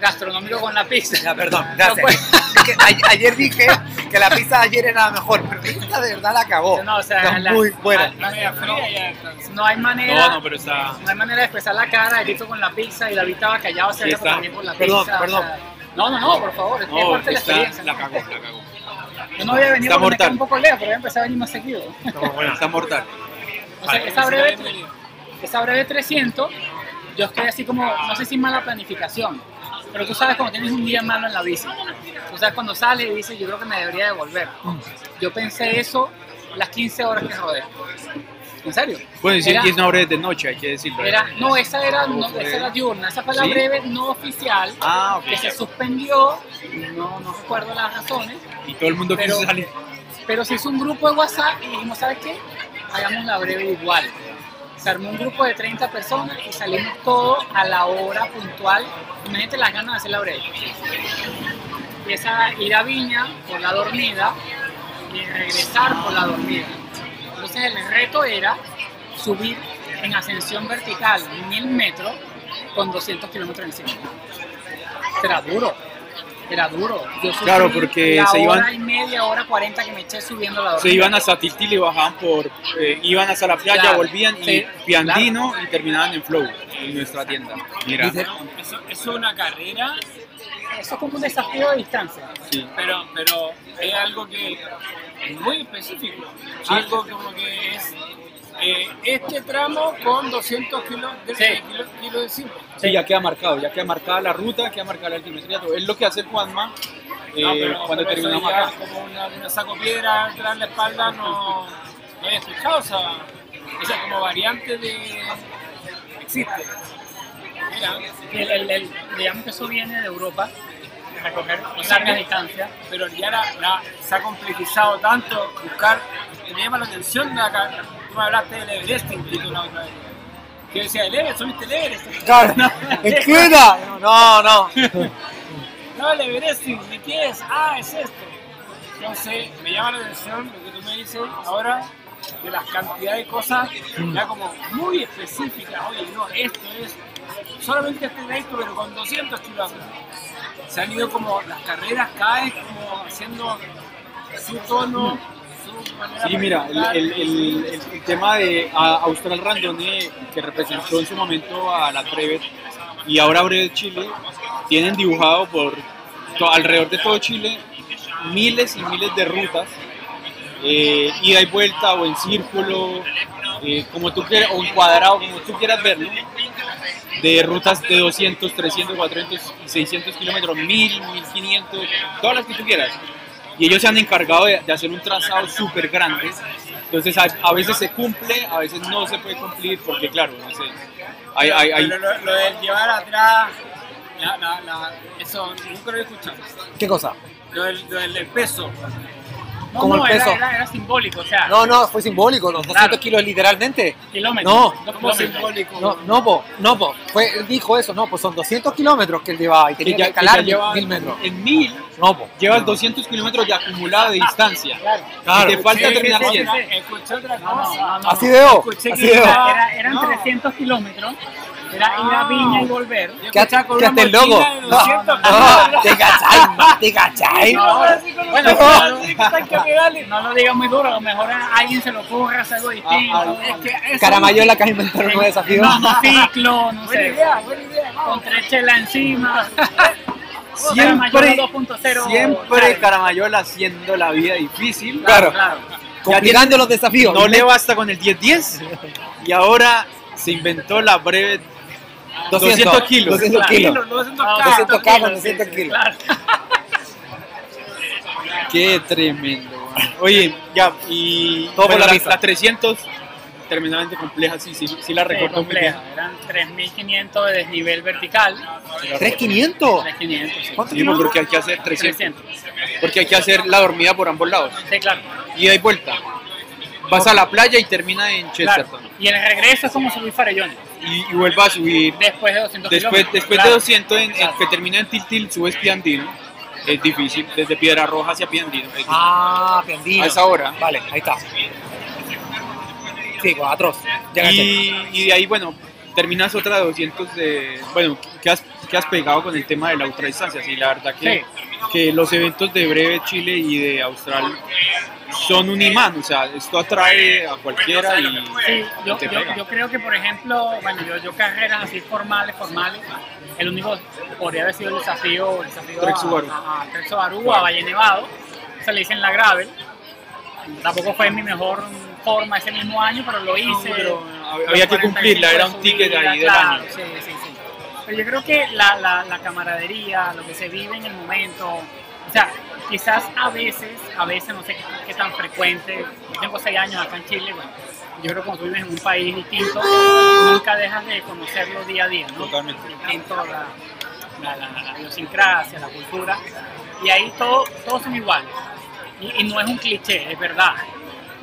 gastronómico con la pizza. Ya, perdón, No Es que ayer dije que la pizza de ayer era la mejor, pero <laughs> esta de verdad la cagó. No, o sea, la- muy buena. la- media fría ya entonces. No hay manera. No, no, pero está. No hay manera de expresar la cara de Tito con la pizza y David estaba callado hace Sí también con la Perdón, pizza. perdón. sea, no, no, no, por favor, es que es No, parte de la está, experiencia. la cagó, la cagó. Yo no había venido porque me un poco lejos, pero voy a empezar a venir más seguido. Está mortal. O sea, esa breve, esa breve 300, yo estoy así como, no sé si mala planificación, pero tú sabes cuando tienes un día malo en la bici. Tú sabes cuando sales y dices, yo creo que me debería devolver. Yo pensé eso las 15 horas que rodé. ¿En serio? Bueno, es una breve de noche, hay que decirlo. Era, no, esa era, no, esa era diurna, esa fue la ¿Sí? breve no oficial Ah, que se suspendió, no, no recuerdo las razones, Y todo el mundo Pero- quiso salir. pero se hizo un grupo de WhatsApp y dijimos, ¿sabes qué? Hagamos la breve igual. Se armó un grupo de 30 personas y salimos todos a la hora puntual. Imagínate las ganas de hacer la breve. Empieza a ir a Viña por la dormida y regresar por la dormida. Entonces el reto era subir en ascensión vertical 1000 metros con 200 kilómetros encima. Era duro, era duro. Yo Claro, porque la se iban- hora y media, hora 40 que me eché subiendo la. Se iban hasta Tiltil y bajaban por. eh, iban hasta la playa, Claro, volvían y sí, Piandino y terminaban en Flow, en nuestra tienda. Mira, Dice- Eso, eso es una carrera, Eso es como un desafío de distancia. sí. pero, pero es algo que es muy específico. Algo como que es eh, este tramo con 200 kilos de, Sí. kilos, kilos encima. Sí, ya queda marcado, ya queda marcada la ruta, queda marcada la altimetría, todo. Es lo que hace Juanma eh, No, pero- cuando pero terminamos acá. como una, una saco piedra atrás en la espalda no, no he escuchado esa, esa como variante de existe mira El, el- el- digamos que eso viene de Europa, recoger largas distancias. pero ya la, la- se ha complejizado tanto buscar me llama la atención de acá tú me hablaste del Everesting Tito, la otra vez que yo decía el Everest subiste el Everest Claro, <laughs> ¿en qué era? No, no. <laughs> no el Everesting ¿de qué es? ah es esto entonces me llama la atención lo que tú me dices ahora de las cantidades de cosas ya como muy específicas oye no esto es solamente este trayecto pero con 200 kilómetros se han ido como las carreras cada vez como haciendo su tono Sí, mira, el, el- el- el- tema de Austral Randone, que representó en su momento a la Brevet y ahora Brevet Chile, tienen dibujado por alrededor de todo Chile miles y miles de rutas, eh, ida y vuelta o en círculo, eh, como tú quieras, o en cuadrado, como tú quieras verlo, de rutas de 200, 300, 400, 600 kilómetros, 1000, 1500, todas las que tú quieras. Y ellos se han encargado de, de hacer un trazado súper grande. Entonces a, a veces se cumple, a veces no se puede cumplir, porque claro, no sé. Hay, hay, hay- Pero lo, lo de llevar atrás, la, la, la- eso nunca lo he escuchado. ¿Qué cosa? Lo del, lo del peso. No, Como no, el era, peso. era, era simbólico, o sea, No, no, fue simbólico, los 200 Claro. kilos literalmente. kilómetros. No, dos ¿Cómo kilómetros. simbólico? No, no, po, no, po. Fue, él dijo eso, no, pues son 200 kilómetros que él llevaba y tenía que, ya, que escalar ya lleva mil metros. en 1000, No, po. llevas 200 kilómetros de acumulado de distancia. Claro. Claro. y te falta Sí, terminar sí, 100. sí, Escuché otra No, no, cosa. no, no. Así de así de eran No. 300 kilómetros, era ir a Viña y volver. Quédate loco. mochila de No, 200 no, kilómetros. te cachai, ma, te con bueno, no, lo digas muy duro, a lo mejor a alguien se le ocurre hacer algo distinto. Ah, Es que eso- Caramayola que has inventado un nuevo desafío. No, <laughs> monociclo, no Buena sé, idea, buena idea. con tres chelas encima. <laughs> Siempre, Caramayola 2.0. siempre Claro. Caramayola haciendo la vida difícil. Claro. claro. Complicando los desafíos. No le basta con el 10-10 y ahora se inventó la breve 200 kilos. 200 Claro. kilos. Kilos, 200 Ah, K. 200 K con kilos, 200 sí, sí, kilos. <laughs> Qué tremendo. Oye, ya, y Todo por la la, pizza. la 300, tremendamente compleja, sí, sí, sí la Sí, recuerdo muy bien. compleja. Eran 3.500 de desnivel vertical. ¿3.500? 3.500, sí. ¿Cuánto Sí, porque hay que hacer 300. 300. Porque hay que hacer la dormida por ambos lados. Sí, claro. Y hay vuelta. Vas a la playa y termina en claro. Chesterton. Y el regreso es como subir farellones. Y, y vuelve a subir. Después de 200 Después, después Claro. de 200, en, en que termina en Tiltil, subes Piandino. Es difícil, desde Piedra Roja hacia Piandino. Ah, Piandino. A esa hora. Vale, ahí está. Sí, atroz. Ya caché. Y, y de ahí, bueno, terminas otra de 200 de... Bueno, que has, que has pegado con el tema de la ultradistancia. Sí, la verdad que, Sí. Que los eventos de Breve Chile y de Austral son un imán. O sea, esto atrae a cualquiera y Sí, yo, te yo, pega. yo creo que, por ejemplo, bueno, yo, yo carreras así formales, formales, el único podría haber sido el desafío, el desafío a- a, a Trek Subaru, a Valle Nevado, se le hice en la gravel. Tampoco fue mi mejor forma ese mismo año, pero lo hice. pero había que 45 cumplirla, era un de ticket subida, ahí del claro, año. Sí, sí, sí. Pero yo creo que la, la, la camaradería, lo que se vive en el momento, o sea, quizás a veces, a veces no sé qué, qué tan frecuente, yo tengo seis años acá en Chile, bueno, yo creo que cuando tú vives en un país distinto, nunca dejas de conocerlo día a día, ¿no? Totalmente. Distinto la, la, la, la idiosincrasia, la cultura, y ahí todo, todos son iguales. Y, y no es un cliché, es verdad.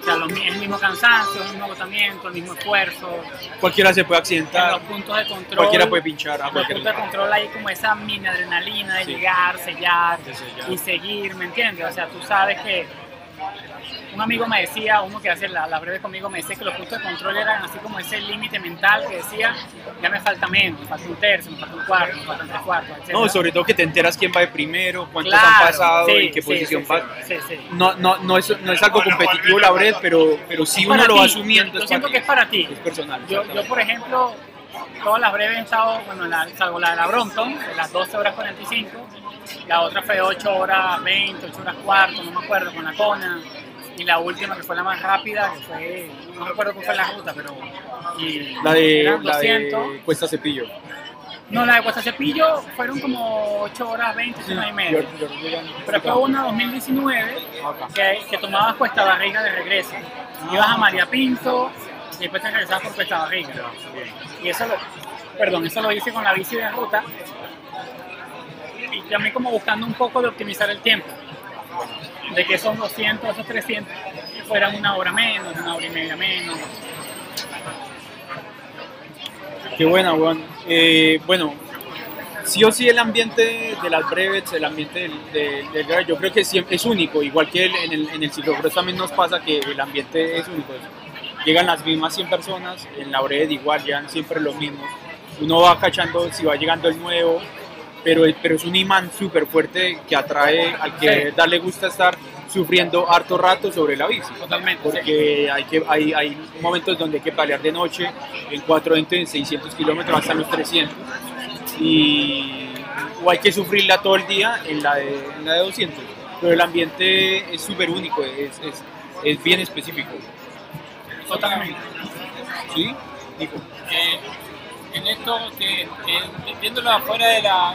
O sea, los el mismo cansancio, el mismo agotamiento, el mismo esfuerzo, cualquiera se puede en accidentar. los puntos de control. Cualquiera puede pinchar a los puntos de control hay como esa mini adrenalina de Sí. llegar, sellar De sellar. y seguir, ¿me entiendes? O sea, tú sabes que un amigo me decía, uno que hace la, la breve conmigo, me decía que los puntos de control eran así como ese límite mental que decía, ya me falta menos, me falta un tercio, me falta un cuarto, me faltan tres cuartos, etc. No, sobre todo que te enteras quién va de primero, cuántos Claro, han pasado, sí, en qué sí, posición sí, vas. Sí, sí. No, no, no, es, no es algo competitivo la bread, pero, pero sí uno lo va asumiendo. Yo siento que es para ti. Es personal. Yo, yo, por ejemplo, todas las breves he estado, bueno, la, salvo la de la Brompton, de las 12 horas 45, la otra fue 8 horas 20, 8 horas cuarto, no me acuerdo, con la Kona, y la última que fue la más rápida, que fue, no recuerdo cuál fue la ruta, pero... Y La de, la 200. de Cuesta Cepillo. No, la de Cuesta Cepillo fueron como 8 horas 20, 8 horas y media. Yo- yo- yo ya no- Pero fue una 2019 Acá. que, que tomabas Cuesta Barriga de regreso. Ibas a María Pinto y después te regresabas por Cuesta Barriga. Y eso lo, perdón, eso lo hice con la bici de ruta y también como buscando un poco de optimizar el tiempo. De que esos 200, esos 300 fueran una hora menos, una hora y media menos. Qué buena, weón. Eh, bueno, sí o sí el ambiente de las brevets, el ambiente del, del, yo creo que siempre es único, igual que el- en el, en el ciclocross también nos pasa que el ambiente es único. Llegan las mismas 100 personas, en la brevet igual llegan siempre los mismos. Uno va cachando si va llegando el nuevo, pero, pero es un imán súper fuerte que atrae al que Sí. darle gusta estar sufriendo harto rato sobre la bici Totalmente. sí. porque hay, que, hay, hay momentos donde hay que pelear de noche en 420, en 600 kilómetros hasta los 300 y o hay que sufrirla todo el día en la de, en la de 200 pero el ambiente es súper único, es, es, es bien específico Totalmente. ¿sí? Eh, en esto, que, eh, viéndolo afuera de la,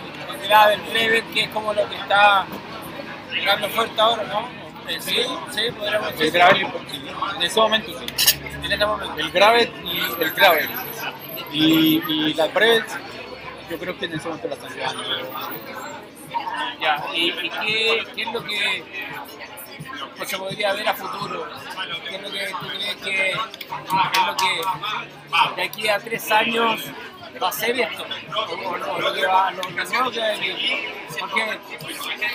la del breve, que es como lo que está dando fuerte ahora, ¿no? Eh, sí, sí, podríamos el decir. gravel sí, en este momento sí En este momento. el gravel y el gravel y, y las breves yo creo que en este momento la están llevando Ya, ¿y, y qué, qué es lo que pues, se podría ver a futuro? ¿Qué es lo que tú crees que qué es lo que de aquí a tres años va a ser esto? O, o- o lo que va, lo, lo que va.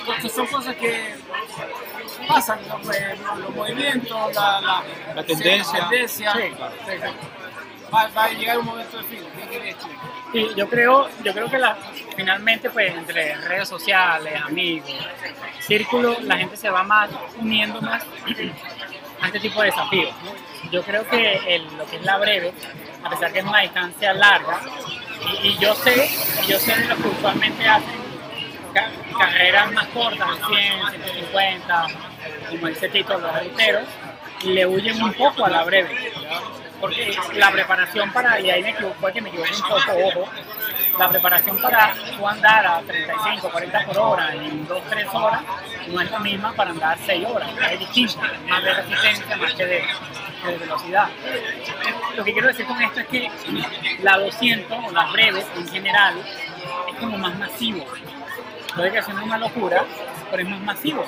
Porque, son cosas que pasan, ¿no? Pues, los, movimientos, la, la, tendencia. Va, va a llegar un momento de fin. Sí, yo creo, yo creo que la, finalmente pues entre redes sociales, amigos, círculo, la gente se va más uniendo más a este tipo de desafíos. ¿no? Yo creo que el- lo que es la breve, a pesar que es una distancia larga, y, y yo sé, yo sé de los que usualmente hacen ca- carreras más cortas, de 100, 150, como dice Tito, los adulteros, le huyen un poco a la breve porque la preparación para, y ahí me equivoco, que me equivoqué un poco, ojo, la preparación para tú andar a 35, 40 por hora en 2, 3 horas no es la misma para andar 6 horas, es distinto, más de resistencia, más que de, de velocidad. Lo que quiero decir con esto es que la 200 o las breves en general es como más masivo. Puede que sea una locura, pero es más masivo,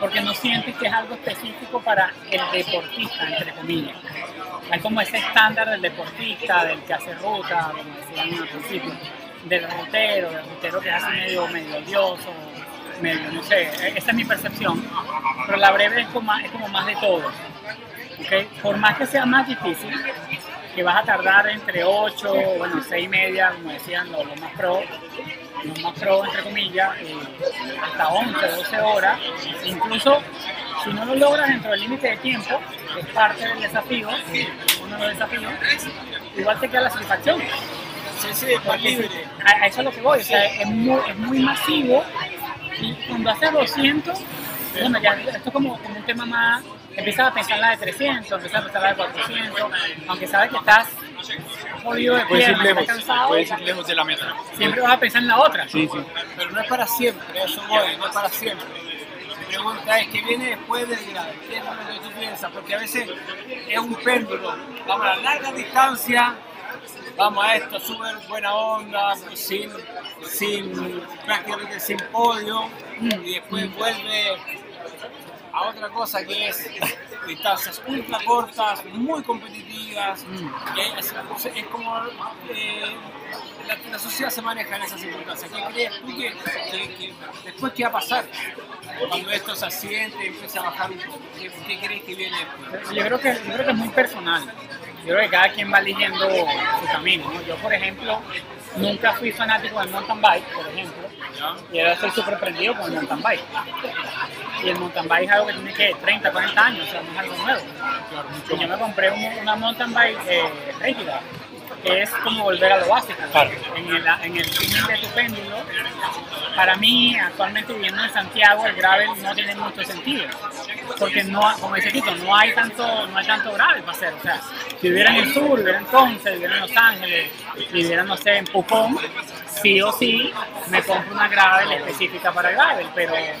porque no sientes que es algo específico para el deportista, entre comillas. Hay como ese estándar del deportista, del que hace ruta, como decían del rutero, del rutero que hace medio, medio odioso, medio, no sé, esa es mi percepción. Pero la breve es como, es como más de todo. ¿Okay? Por más que sea más difícil, que vas a tardar entre 8, bueno, 6 y media, como decían los, los más pro, los más pro, entre comillas, eh, hasta 11, 12 horas, incluso si no lo logras dentro del límite de tiempo, que es parte del desafío, uno de los desafíos, igual te queda la satisfacción. Sí, sí, libre. a, a eso es lo que voy, o sea, es muy, es muy masivo y cuando haces 200, bueno, ya esto es como, como un tema más, empiezas a pensar la de 300, empiezas a pensar la de 400, aunque sabes que estás jodido de pierna, estás cansado, puedes ir lejos de la meta. siempre vas a pensar en la otra. Sí, sí. Pero no es para siempre, eso voy, no es para siempre. Mi pregunta es, ¿qué viene después del grado? ¿Qué es lo que tú piensas? Porque a veces es un péndulo. Vamos a larga distancia, vamos a esto, súper buena onda, sin, sin, prácticamente sin podio, y después vuelve a otra cosa que es distancias ultra cortas, muy competitivas, es, como eh, la, la sociedad se maneja en esas circunstancias. ¿Qué crees tú que, después qué va a pasar cuando esto se asiente y empieza a bajar qué crees que viene después? Yo creo que, yo creo que es muy personal. Yo creo que cada quien va eligiendo su camino. ¿no? Yo, por ejemplo, nunca fui fanático del mountain bike, por ejemplo, y ahora estoy súper prendido con el mountain bike. Y el mountain bike es algo que tiene que 30, 40 años, o sea, no es algo nuevo. Y yo me compré un- una mountain bike eh, rígida, es como volver a lo básico. Claro. En el, en el fin de tu péndulo, para mí, actualmente viviendo en Santiago, el gravel no tiene mucho sentido. Porque no, como dice Tito, no hay tanto, no hay tanto gravel para hacer. O sea, si viviera en el sur, viviera en Ponce, viviera en Los Ángeles, viviera, no sé, en Pucón, sí o sí me compro una gravel específica para gravel, pero es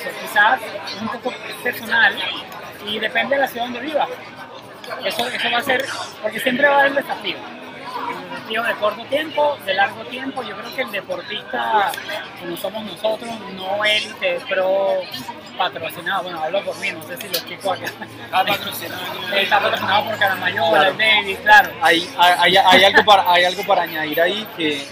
eso, quizás es un poco personal y depende de la ciudad donde vivas. Eso, eso va a ser, porque siempre va a haber desafío. Un desafío de corto tiempo, de largo tiempo. Yo creo que el deportista, como somos nosotros, no élite, pro patrocinado. Bueno, hablo por mí, no sé si lo explico acá. Está patrocinado. <laughs> Está patrocinado por Caramayola, Claro. el David, claro. Hay, hay, hay algo para, hay algo para añadir ahí que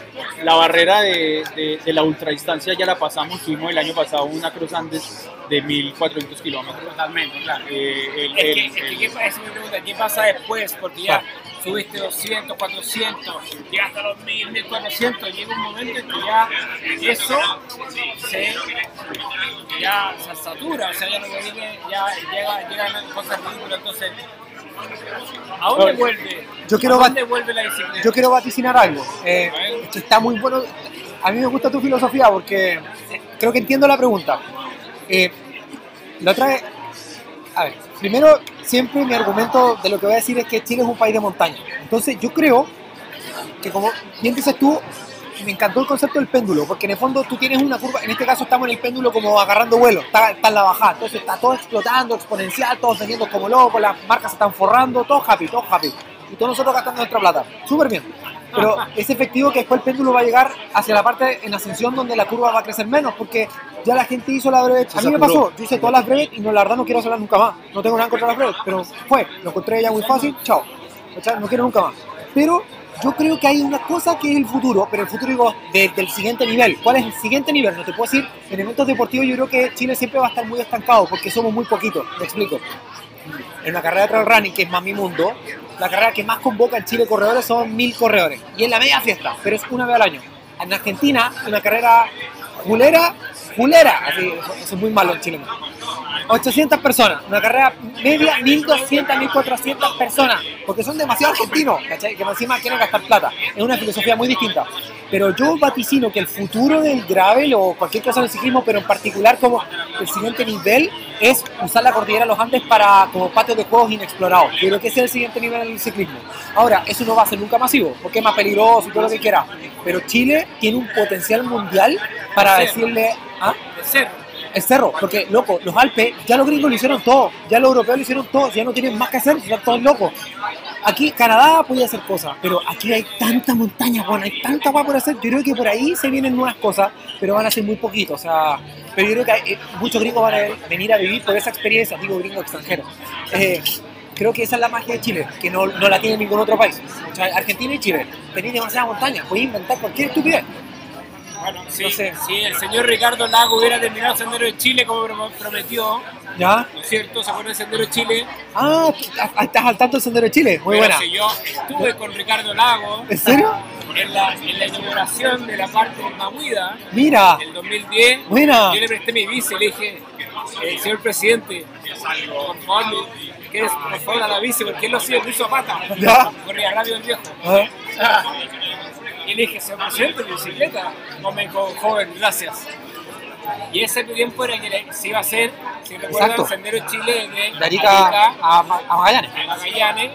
la barrera de, de, de la ultradistancia ya la pasamos, tuvimos el año pasado una Cruz Andes de 1400 kilómetros. Totalmente, claro. Eh, el- Es el- que el- ¿qué, esa es mi pregunta, ¿qué pasa después? Porque ya subiste 200, 400, llegaste a los 1000, 1400, llega un momento en que ya eso se, ya se satura, o sea, ya no puede ir, ya llega, llegan cosas ridículas, entonces, ¿a dónde vuelve? yo quiero ¿A dónde vuelve la disciplina? Yo quiero vaticinar algo. eh, es que está muy bueno. A mí me gusta tu filosofía porque creo que entiendo la pregunta. Eh, la otra vez, a ver, primero, siempre mi argumento de lo que voy a decir es que Chile es un país de montaña. Entonces, yo creo que, como bien dices tú, me encantó el concepto del péndulo, porque en el fondo tú tienes una curva, en este caso estamos en el péndulo como agarrando vuelo, está, está en la bajada, entonces está todo explotando, exponencial, todos vendiendo como locos, las marcas se están forrando, todos happy, todos happy, y todos nosotros gastando nuestra plata, súper bien. Pero es efectivo que después el péndulo va a llegar hacia la parte en ascensión donde la curva va a crecer menos, porque ya la gente hizo la brevet. A mí me pasó, yo hice todas las brevet y no, la verdad no quiero hacerlas nunca más. No tengo nada en contra de las brevet, pero fue, lo encontré ya muy fácil, chao. No quiero nunca más. Pero yo creo que hay una cosa que es el futuro, pero el futuro digo desde el siguiente nivel. ¿Cuál es el siguiente nivel? No te puedo decir, en eventos deportivos yo creo que Chile siempre va a estar muy estancado porque somos muy poquitos, te explico. En la carrera de trail running, que es más mi mundo, la carrera que más convoca en Chile corredores son mil corredores. Y es la media fiesta, pero es una vez al año. En Argentina, una carrera julera, julera. Así, es muy malo en Chile. 800 personas, una carrera media 1200, 1400 personas, porque son demasiado argentinos, ¿cachai? Que encima quieren gastar plata. Es una filosofía muy distinta. Pero yo vaticino que el futuro del gravel o cualquier cosa del ciclismo, pero en particular como el siguiente nivel, es usar la cordillera de los Andes para como patios de juegos inexplorados. Yo creo que ese es el siguiente nivel del ciclismo. Ahora, eso no va a ser nunca masivo, porque es más peligroso y todo lo que quiera. Pero Chile tiene un potencial mundial para decirle... ¿ah? De. El cerro, porque loco, los Alpes, ya los gringos lo hicieron todo, ya los europeos lo hicieron todo, ya no tienen más que hacer, están todos locos. Aquí, Canadá podía hacer cosas, pero aquí hay tanta montaña, bueno, hay tanta agua por hacer. Yo creo que por ahí se vienen nuevas cosas, pero van a ser muy poquitos. O sea, pero yo creo que hay- eh, muchos gringos van a venir a vivir por esa experiencia, digo gringo extranjero. Eh, creo que esa es la magia de Chile, que no, no la tiene ningún otro país. O sea, Argentina y Chile, tenéis demasiada montaña, podéis inventar cualquier estupidez. Bueno, sí, No sé. si el señor Ricardo Lago hubiera terminado Sendero de Chile como prom- prometió, ¿Ya? ¿no es cierto? ¿Se acuerdan del Sendero de Chile? Ah, estás al tanto del Sendero de Chile, muy Pero buena. si yo estuve con Ricardo Lago ¿En serio? en la, en la inauguración de la parte de Mahuida Mira, del 2010, Buena. yo le presté mi bici le dije, eh, señor presidente, por favor, me- ¿quieres por favor a la bici? Porque él lo hacía, lo hizo a pata. Ya. Corría rápido el viejo. Ah, Dije, señor presidente, mi bicicleta. No me dijo, joven, gracias. Y ese tiempo era que se iba a hacer, si recuerdan, el Sendero de Chile de de Arica a, Ma- a Magallanes. a Magallanes,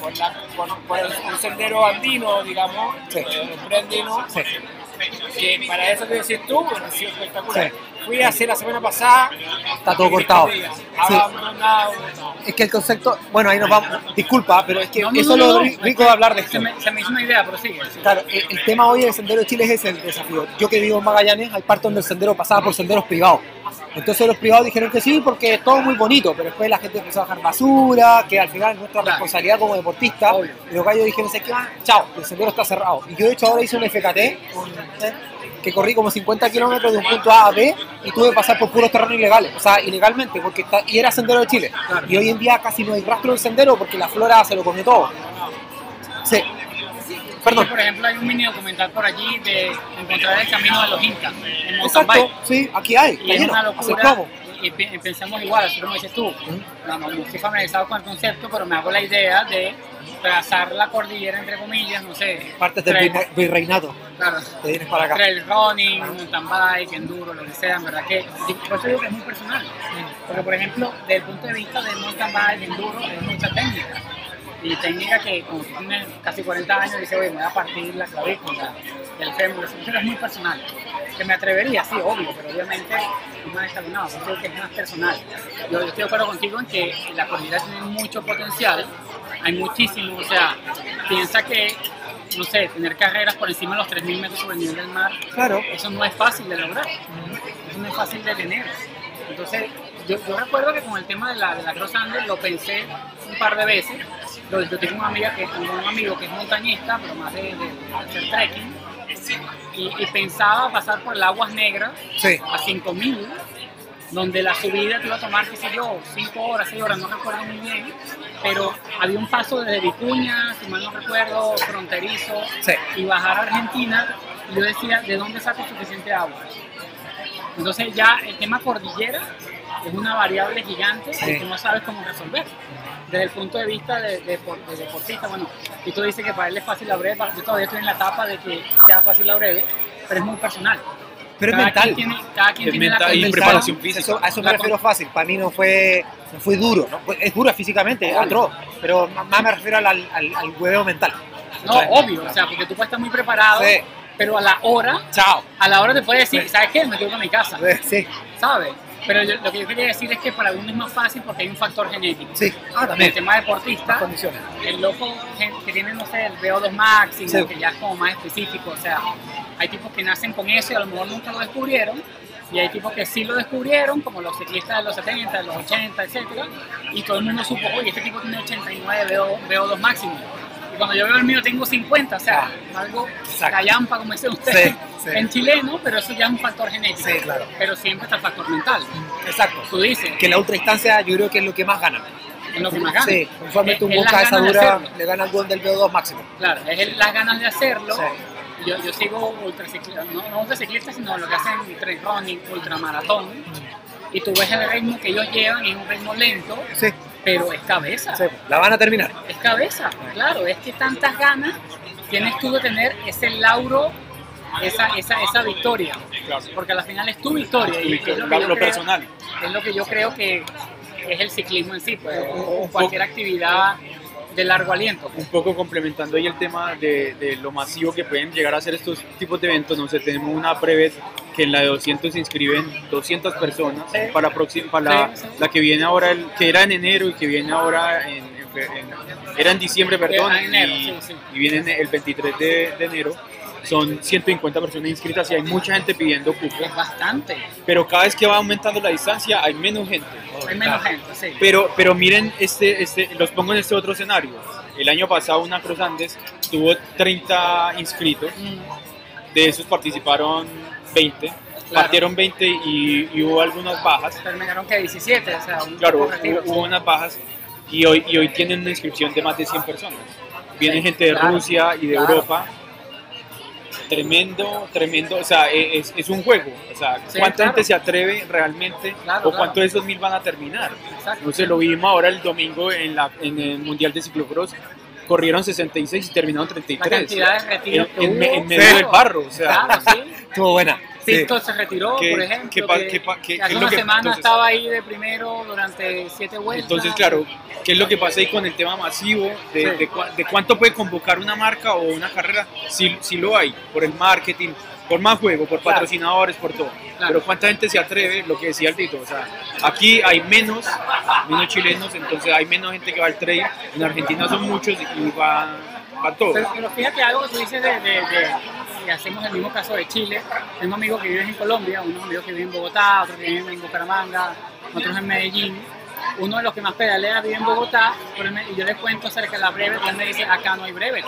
por, la- por- por el- un sendero andino, digamos, Sí. eh, preandino, Sí. que para eso que decís tú, bueno, ha sido espectacular. Sí. Fui a hacer la semana pasada. Está todo cortado. Sí. Es que el concepto, bueno, ahí nos vamos, disculpa, pero es que No, no, eso es lo no. ri- rico de hablar de esto. Se me, se me hizo una idea, pero sigue. sí. Claro, el, el tema hoy del Sendero de Chile es ese el desafío. Yo que vivo en Magallanes, hay partes donde el sendero pasaba por senderos privados. Entonces los privados dijeron que sí porque es todo muy bonito, pero después la gente empezó a dejar basura, que al final es nuestra responsabilidad como deportista. Obvio. Y los gallos dijeron, ¿sabes qué va? Chao, el sendero está cerrado. Y yo de hecho ahora hice un FKT un- que corrí como 50 kilómetros de un punto A a B y tuve que pasar por puros terrenos ilegales, o sea, ilegalmente, porque está- y era sendero de Chile. Claro. Y hoy en día casi no hay rastro del sendero porque la flora se lo comió todo. Sí. Perdón. Por ejemplo, hay un mini documental por allí de encontrar el camino de los incas en Exacto, sí, aquí hay, Y es una locura. Y, pensamos igual, así como dices tú. No, no, no estoy familiarizado con el concepto, pero me hago la idea de trazar la cordillera, entre comillas, no sé. Partes del virreinato, Claro. te vienes para acá. Trail running, mountain bike, enduro, lo que sea, en verdad que. Por eso digo que es muy personal. Porque, por ejemplo, desde el punto de vista de mountain bike, enduro, es mucha técnica. Y técnica que, como tú tienes casi 40 años, dice, oye, me voy a partir la clavícula, el fémur, eso es muy personal. Que me atrevería, sí, obvio, pero obviamente es más escalonado, yo creo que es más personal. Yo, yo estoy de acuerdo contigo en que la cordillera tiene mucho potencial, hay muchísimo, o sea, piensa que, no sé, tener carreras por encima de los 3.000 metros sobre el nivel del mar, Claro. eso no es fácil de lograr, eso no es fácil de tener. Entonces, yo, yo recuerdo que con el tema de la, de la Cross Andes lo pensé un par de veces. Yo, yo tengo una amiga que, un amigo que es montañista, pero más de, de- de hacer trekking, y, y pensaba pasar por el Aguas Negras Sí. a 5000, donde la subida te iba a tomar, qué sé yo, 5 horas, 6 horas, no recuerdo muy bien, pero había un paso desde Vicuña, si mal no recuerdo, fronterizo, Sí. y bajar a Argentina, y yo decía, ¿de dónde saco suficiente agua? Entonces ya el tema cordillera es una variable gigante Sí. que no sabes cómo resolver. Desde el punto de vista de, de, por- de deportista, bueno, y tú dices que para él es fácil la breve, yo todavía estoy en la etapa de que sea fácil la breve, pero es muy personal. Pero es cada mental. Quien tiene, cada quien Es tiene mental la y preparación física. Eso, a eso me La refiero fácil. Para mí no fue, no fue duro. Es duro físicamente, Obvio. atroz. Pero más me refiero al, al, al hueveo mental. No, obvio, o sea, porque tú puedes estar muy preparado, Sí. pero a la hora, Chao. a la hora te puedes decir, Sí. ¿sabes qué? Me quedo con mi casa, Sí, ¿sabes? Pero yo- lo que yo quería decir es que para uno es más fácil porque hay un factor genético. sí. Ah, El también. tema deportista, Condiciones. el loco que tiene, no sé, el VO2 máximo, Sí. que ya es como más específico, o sea, hay tipos que nacen con eso y a lo mejor nunca lo descubrieron, y hay tipos que sí lo descubrieron, como los ciclistas de los 70, de los 80, etcétera, y todo el mundo supo, oye, este tipo tiene 89 VO, VO2 máximo. Y cuando yo veo el mío tengo 50, o sea, algo Exacto. callampa, como dicen ustedes, Sí, sí. en chileno, pero eso ya es un factor genético. Sí, claro. Pero siempre está el factor mental. Exacto. Tú dices, Que la ultradistancia yo creo que es lo que más gana. es lo que más gana. Sí, boca de las esa dura le gana al duende del VO2 máximo. Claro, es el- las ganas de hacerlo. Sí. Yo, yo sigo ultraciclistas, no, no ultraciclistas, sino lo que hacen trail running, ultramaratón. y tú ves el ritmo que ellos llevan y es un ritmo lento, Sí, pero es cabeza. sí, la van a terminar. Es cabeza, claro, es que tantas ganas tienes tú de tener ese lauro, esa, esa, esa victoria, Claro. porque al final es tu victoria y es lo, que Lo, yo lo creo- personal. es lo que yo creo que es el ciclismo en sí, pues, o, o cualquier actividad de largo aliento. un poco complementando ahí el tema de, de lo masivo que pueden llegar a ser estos tipos de eventos, no sé, tenemos una brevet que en la de 200 se inscriben 200 personas Sí. para, próxima, para la, Sí, sí. la que viene ahora, el, que era en enero y que viene ahora en, en en- era en diciembre, perdón, enero, y, y viene en el 23 de, de enero. Son 150 personas inscritas y hay mucha gente pidiendo cupo, Es bastante, pero cada vez que va aumentando la distancia hay menos gente. hay menos gente, sí. Pero, pero miren, este, este, los pongo en este otro escenario. El año pasado una Cruz Andes tuvo 30 inscritos, Mm, de esos participaron 20, partieron 20 y, y hubo algunas bajas. Terminaron que 17, o sea, un Claro, retiro, hubo, hubo unas bajas y hoy, y hoy tienen una inscripción de más de 100 personas. Viene Sí, gente de claro, Rusia y de claro. Europa. Tremendo, tremendo, o sea, e- es, es un juego. O sea, Sí, ¿cuánta claro. gente se atreve realmente Claro, o cuántos claro. de esos mil van a terminar? Exacto. No sé, lo vimos ahora el domingo en, la, en el Mundial de Ciclocross. Corrieron 66 y terminaron La 33. cantidad de retiros En, en que me- hubo, en medio del barro, o sea. Claro, sí. <laughs> Estuvo buena. Sí. Pinto se retiró, ¿Qué- por ejemplo. que- que hace lo una que- semana entonces- estaba ahí de primero durante siete vueltas. Entonces, claro, ¿qué es lo que pasa ahí con el tema masivo? De, Sí. de de cuánto puede convocar una marca o una carrera? Si, si lo hay, por el marketing, por más juego, por Claro. patrocinadores, por todo. Claro. Pero ¿cuánta gente se atreve? Lo que decía el Tito, o sea, aquí hay menos, menos chilenos, entonces hay menos gente que va al trail. En Argentina son muchos y va, va todo. Pero, pero fíjate algo que tú dices de, de, de- y hacemos el mismo caso de Chile. Tengo amigos que viven en Colombia, unos amigos que viven en Bogotá, otros que viven en Bucaramanga, otros en Medellín. Uno de los que más pedalea vive en Bogotá, me- y yo le cuento acerca de la breve, y él me dice, acá no hay breves.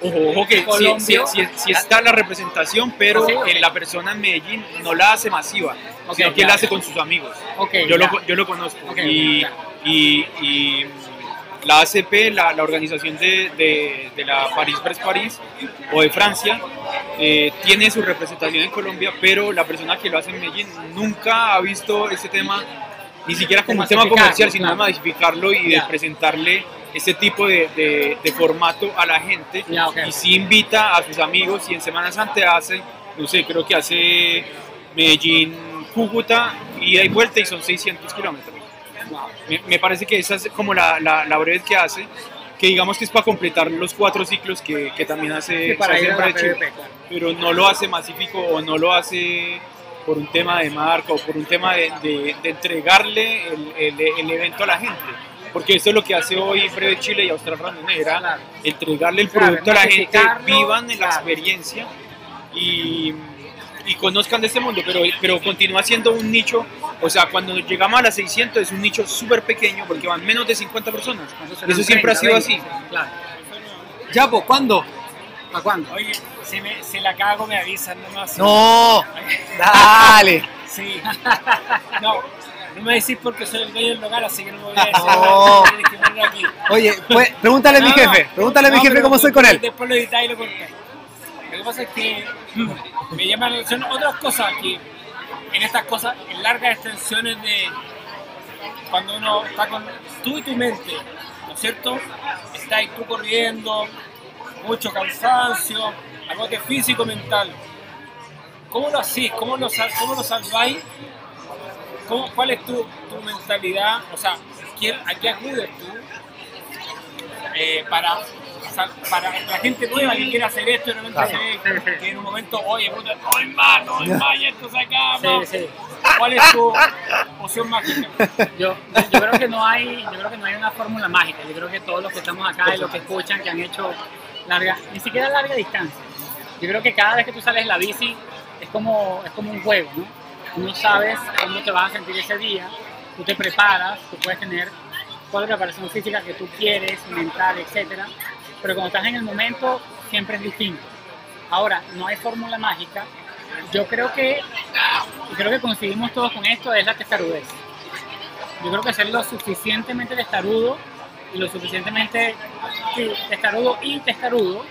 Ojo, ojo que Colombia- sí, sí- sí está la representación, pero Sí, ok. en la persona en Medellín no la hace masiva, Ok, sino que la hace con sus amigos. Yo, ya. lo, yo lo conozco. Y, y- y la ACP, la, la organización de, de- de la París Brest París o de Francia, eh, tiene su representación en Colombia, pero la persona que lo hace en Medellín nunca ha visto este tema, ni siquiera como un tema comercial, sino de claro. masificarlo y de presentarle este tipo de, de- de formato a la gente y sí invita a sus amigos y en Semana Santa hace, no sé, creo que hace Medellín, Cúcuta, ida y vuelta y son 600 kilómetros. Me, me parece que esa es como la, la, la brevedad que hace, que digamos que es para completar los cuatro ciclos que, que también hace, Sí, para hace PVP, claro. pero no lo hace masífico o no lo hace por un tema de marca o por un tema de, de- de entregarle el, el- el evento a la gente. Porque eso es lo que hace hoy Breve Chile y Austral Randonera, Claro. entregarle el Claro, producto a la gente, vivan en la claro. experiencia y, y conozcan de este mundo, pero, pero continúa siendo un nicho, o sea, cuando llegamos a las 600 es un nicho súper pequeño porque van menos de 50 personas. Eso siempre ha 30, sido 20, así. Claro. Ya, pues, ¿cuándo? ¿Para cuándo? Oye, si, me, si la cago me avisan nomás. No, <laughs> dale. Sí. <laughs> No, no me decís porque soy el dueño del local, así que no me voy a decir. No. Tienes que poner aquí. Oye, pues, pregúntale a mi No, jefe, pregúntale a mi jefe cómo soy con él. Después lo editáis y lo cortáis. Pasa es que mm, me llaman la atención otras cosas que en estas cosas, en largas extensiones de cuando uno está con tú y tu mente, ¿no es cierto? Estáis tú corriendo, mucho cansancio, agote físico, mental. ¿Cómo lo hacís? ¿Cómo lo, cómo lo salváis? ¿Cómo, ¿Cuál es tu, tu mentalidad? O sea, ¿quién- ¿a qué acudes tú eh, para, para la gente nueva que quiere hacer esto de repente se ve que en un momento, oye, puta, estoy mal, estoy mal, y esto se acaba. Sí, sí. ¿Cuál es tu poción mágica? <laughs> Yo, yo creo que no hay, yo creo que no hay una fórmula mágica. Yo creo que todos los que estamos acá y los que escuchan que han hecho larga, ni siquiera larga distancia. Yo creo que cada vez que tú sales en la bici es como, es como un juego, ¿no? Tú no sabes cómo te vas a sentir ese día, tú te preparas, tú puedes tener toda la preparación física que tú quieres, mental, etcétera, pero cuando estás en el momento siempre es distinto. Ahora, no hay fórmula mágica. Yo creo que, creo que coincidimos todos con esto, es la testarudez. Yo creo que ser lo suficientemente testarudo y lo suficientemente sí, testarudo y testarudo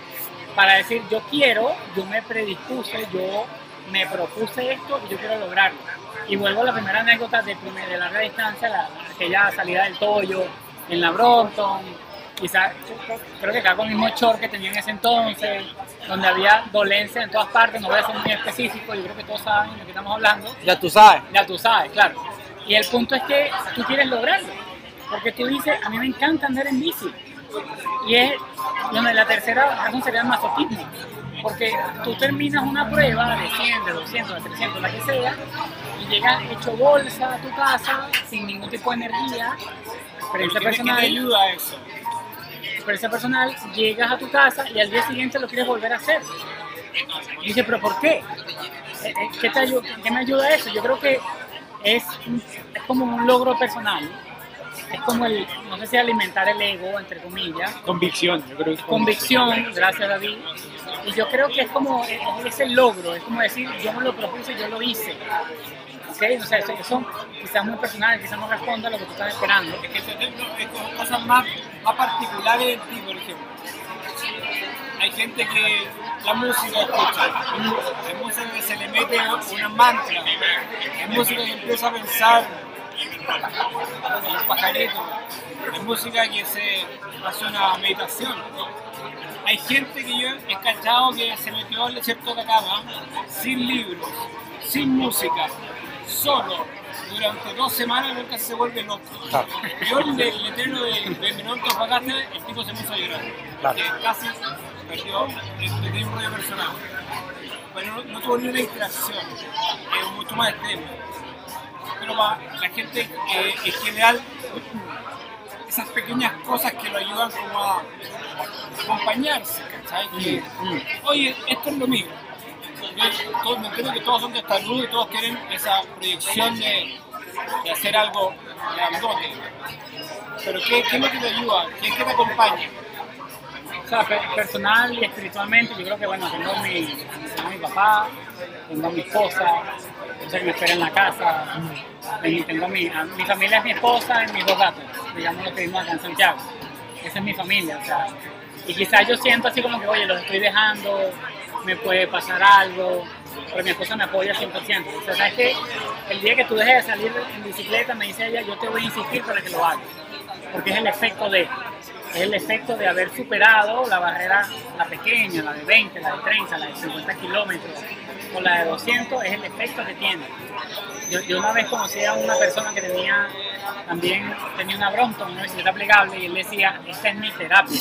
para decir yo quiero, yo me predispuse, yo me propuse esto y yo quiero lograrlo. Y vuelvo a la primera anécdota de, primer- de larga distancia, la, aquella salida del Toyo en la Brompton, quizás creo que acá con el mismo short que tenía en ese entonces, donde había dolencia en todas partes, no voy a ser muy específico, yo creo que todos saben de lo que estamos hablando, Ya tú sabes. ya tú sabes, claro. Y el punto es que tú quieres lograrlo, porque tú dices, a mí me encanta andar en bici. Y es donde la tercera razón sería el masoquismo, porque tú terminas una prueba de 100, de 200, de 300, la que sea, y llegas hecho bolsa a tu casa sin ningún tipo de energía, experiencia ¿Qué, qué te personal, ayuda a eso? Experiencia personal, llegas a tu casa y al día siguiente lo quieres volver a hacer. Y dices, pero ¿por qué? Eh, eh, ¿Qué, te ayu- qué me ayuda eso? Yo creo que es, es como un logro personal. Es como el, no sé si alimentar el ego, entre comillas, Convicción, yo creo que es convicción, gracias David. Y yo creo que es como, es, es el logro, es como decir, yo me lo propuse, yo lo hice. O sea, eso, eso quizás muy personal, quizás no responda a lo que tú estás esperando. Es que eso es como cosas más, más particulares de ti, por ejemplo. Hay gente que la música escucha, hay música que se le mete una mantra, hay música que empieza a pensar en un pajarito, hay música que se hace una meditación. Hay gente que yo he cachado que se metió al desierto de Atacama sin libros, sin música, solo, durante dos semanas nunca se vuelve loco. Claro. Yo el del letrero de, de Minutos Pagaste, el tipo se puso a llorar. Claro. Casi perdió el tenía un rollo personal. Pero no, no tuvo ni una distracción, es mucho más extremo. Pero para la gente eh, en general, esas pequeñas cosas que lo ayudan como a acompañarse, ¿cachai? Que, oye, esto es lo mío. Yo todo- me entiendo que todos son testarudos y todos quieren esa proyección de, de hacer algo grandote. Pero ¿qué, ¿qué es lo que te ayuda? ¿Quién es que te acompaña? O sea, pe- personal y espiritualmente, yo creo que bueno, tengo mi, tengo mi papá, tengo mi esposa, sea, que me espera en la casa, y tengo mi, a- mi familia es mi esposa y mis dos gatos, digamos lo que vimos acá en Santiago. Esa es mi familia, o sea, y quizás yo siento así como que, oye, los estoy dejando, me puede pasar algo, pero mi esposa me apoya 100%. O sea, sabes que el día que tú dejes de salir en bicicleta, me dice ella, yo te voy a insistir para que lo hagas, porque es el efecto de es el efecto de haber superado la barrera, la pequeña, la de 20, la de 30, la de 50 kilómetros, o la de 200, es el efecto que tiene. Yo, yo una vez conocí a una persona que tenía, también tenía una Brompton, una bicicleta plegable, y él decía, esta es mi terapia.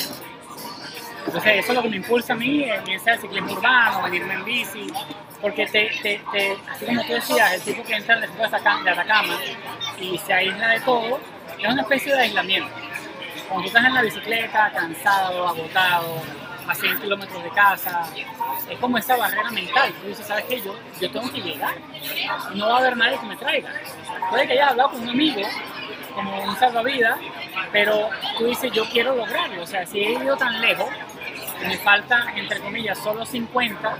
Entonces eso es lo que me impulsa a mí, en ese ciclismo urbano, venirme en bici, porque te, te, así como tú decías, el tipo que entra al desierto de Ataca- de Atacama y se aísla de todo, es una especie de aislamiento. Cuando tú estás en la bicicleta, cansado, agotado, a 100 kilómetros de casa, es como esa barrera mental. Tú dices, ¿sabes qué? Yo, yo tengo que llegar. No va a haber nadie que me traiga. Puede que haya hablado con un amigo, como un salvavidas, pero tú dices, yo quiero lograrlo. O sea, si he ido tan lejos, me falta, entre comillas, solo 50,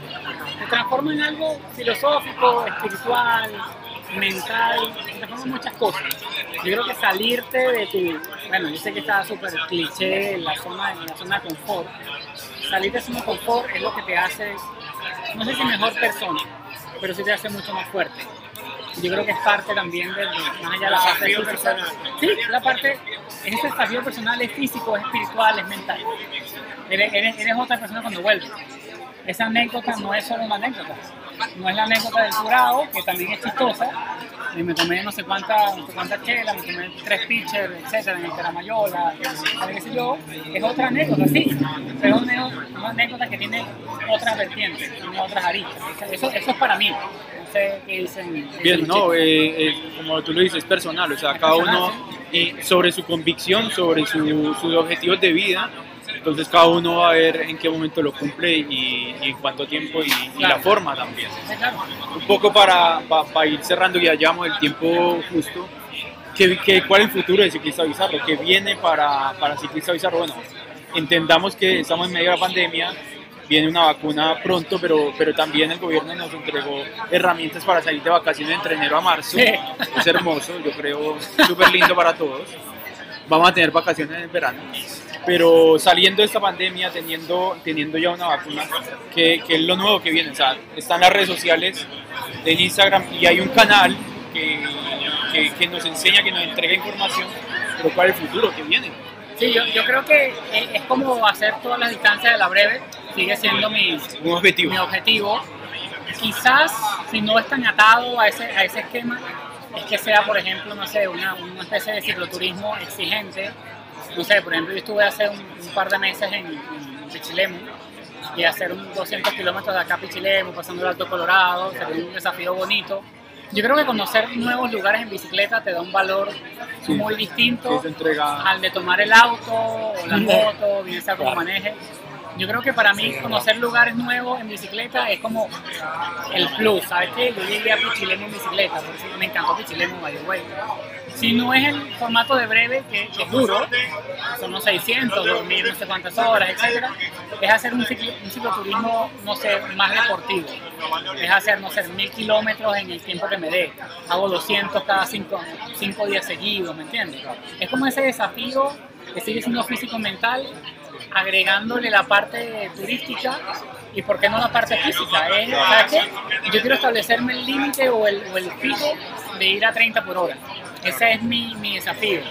se transforma en algo filosófico, espiritual, mental, se transforma en muchas cosas. Yo creo que salirte de tu, bueno, yo sé que está súper cliché en la zona, en la zona de confort, salir de zona confort es lo que te hace, no sé si mejor persona, pero sí te hace mucho más fuerte. Yo creo que es parte también del, más allá de la parte física. personal. Sí, la parte, es ese desafío personal, es físico, es espiritual, es mental. Eres, eres, eres otra persona cuando vuelves. Esa anécdota no es solo una anécdota. No es la anécdota del curado, que también es chistosa. Y me tomé no sé cuántas no sé cuántas chelas, me tomé tres pitchers, etcétera, en el Caramayola, qué sé yo. Es otra anécdota, sí. Pero es una, una anécdota que tiene otras vertientes, tiene otras aristas. Eso, eso es para mí. No sé qué dicen. Bien, no, eh, eh, como tú lo dices, es personal, o sea, cada uno eh, sobre su convicción, sobre su- sus objetivos de vida, entonces cada uno va a ver en qué momento lo cumple y, y en cuánto tiempo y, y la forma también. Un poco para, pa- pa ir cerrando, ya llevamos el tiempo justo, ¿qué, qué, cuál es el futuro de Ciclista Bizarro? ¿Qué viene para, para Ciclista Bizarro? Bueno, entendamos que estamos en medio de la pandemia, viene una vacuna pronto, pero, pero también el gobierno nos entregó herramientas para salir de vacaciones entre enero a marzo. Sí. Es hermoso, yo creo, súper lindo para todos. Vamos a tener vacaciones en verano. Pero saliendo de esta pandemia, teniendo, teniendo ya una vacuna, que, que es lo nuevo que viene. O sea, están las redes sociales en Instagram y hay un canal que, que, que nos enseña, que nos entrega información, pero es el futuro que viene. Sí, yo, yo creo que es, es como hacer todas las distancias de la breve, sigue siendo mi, Un objetivo. mi objetivo. Quizás si no es tan atado a ese, a ese esquema, es que sea, por ejemplo, no sé, una, una especie de cicloturismo exigente. No sé, por ejemplo, yo estuve hace un, un par de meses en, en Pichilemu y hacer un 200 kilómetros de acá a Pichilemu, pasando el Alto Colorado, sería un desafío bonito. Yo creo que conocer nuevos lugares en bicicleta te da un valor Sí. muy distinto al de tomar el auto o la moto, bien sea como maneje. Yo creo que para mí conocer lugares nuevos en bicicleta es como el plus, ¿sabes qué? Yo llegué a Pichilemu en bicicleta, por eso me encantó Pichilemu, by the way. Si no es el formato de breve, que, que es duro, son los 600, dormir no sé cuántas horas, etcétera, es hacer un, ciclo, un cicloturismo, no sé, más deportivo. Es hacer, no sé, mil kilómetros en el tiempo que me dé. Hago 200 cada 5 cinco días seguidos, ¿me entiendes? Es como ese desafío que sigue siendo físico-mental, agregándole la parte turística y por qué no la parte física. Es, ¿sabes qué? Yo quiero establecerme el límite o el, o el pico de ir a 30 por hora. Ese es mi, mi desafío,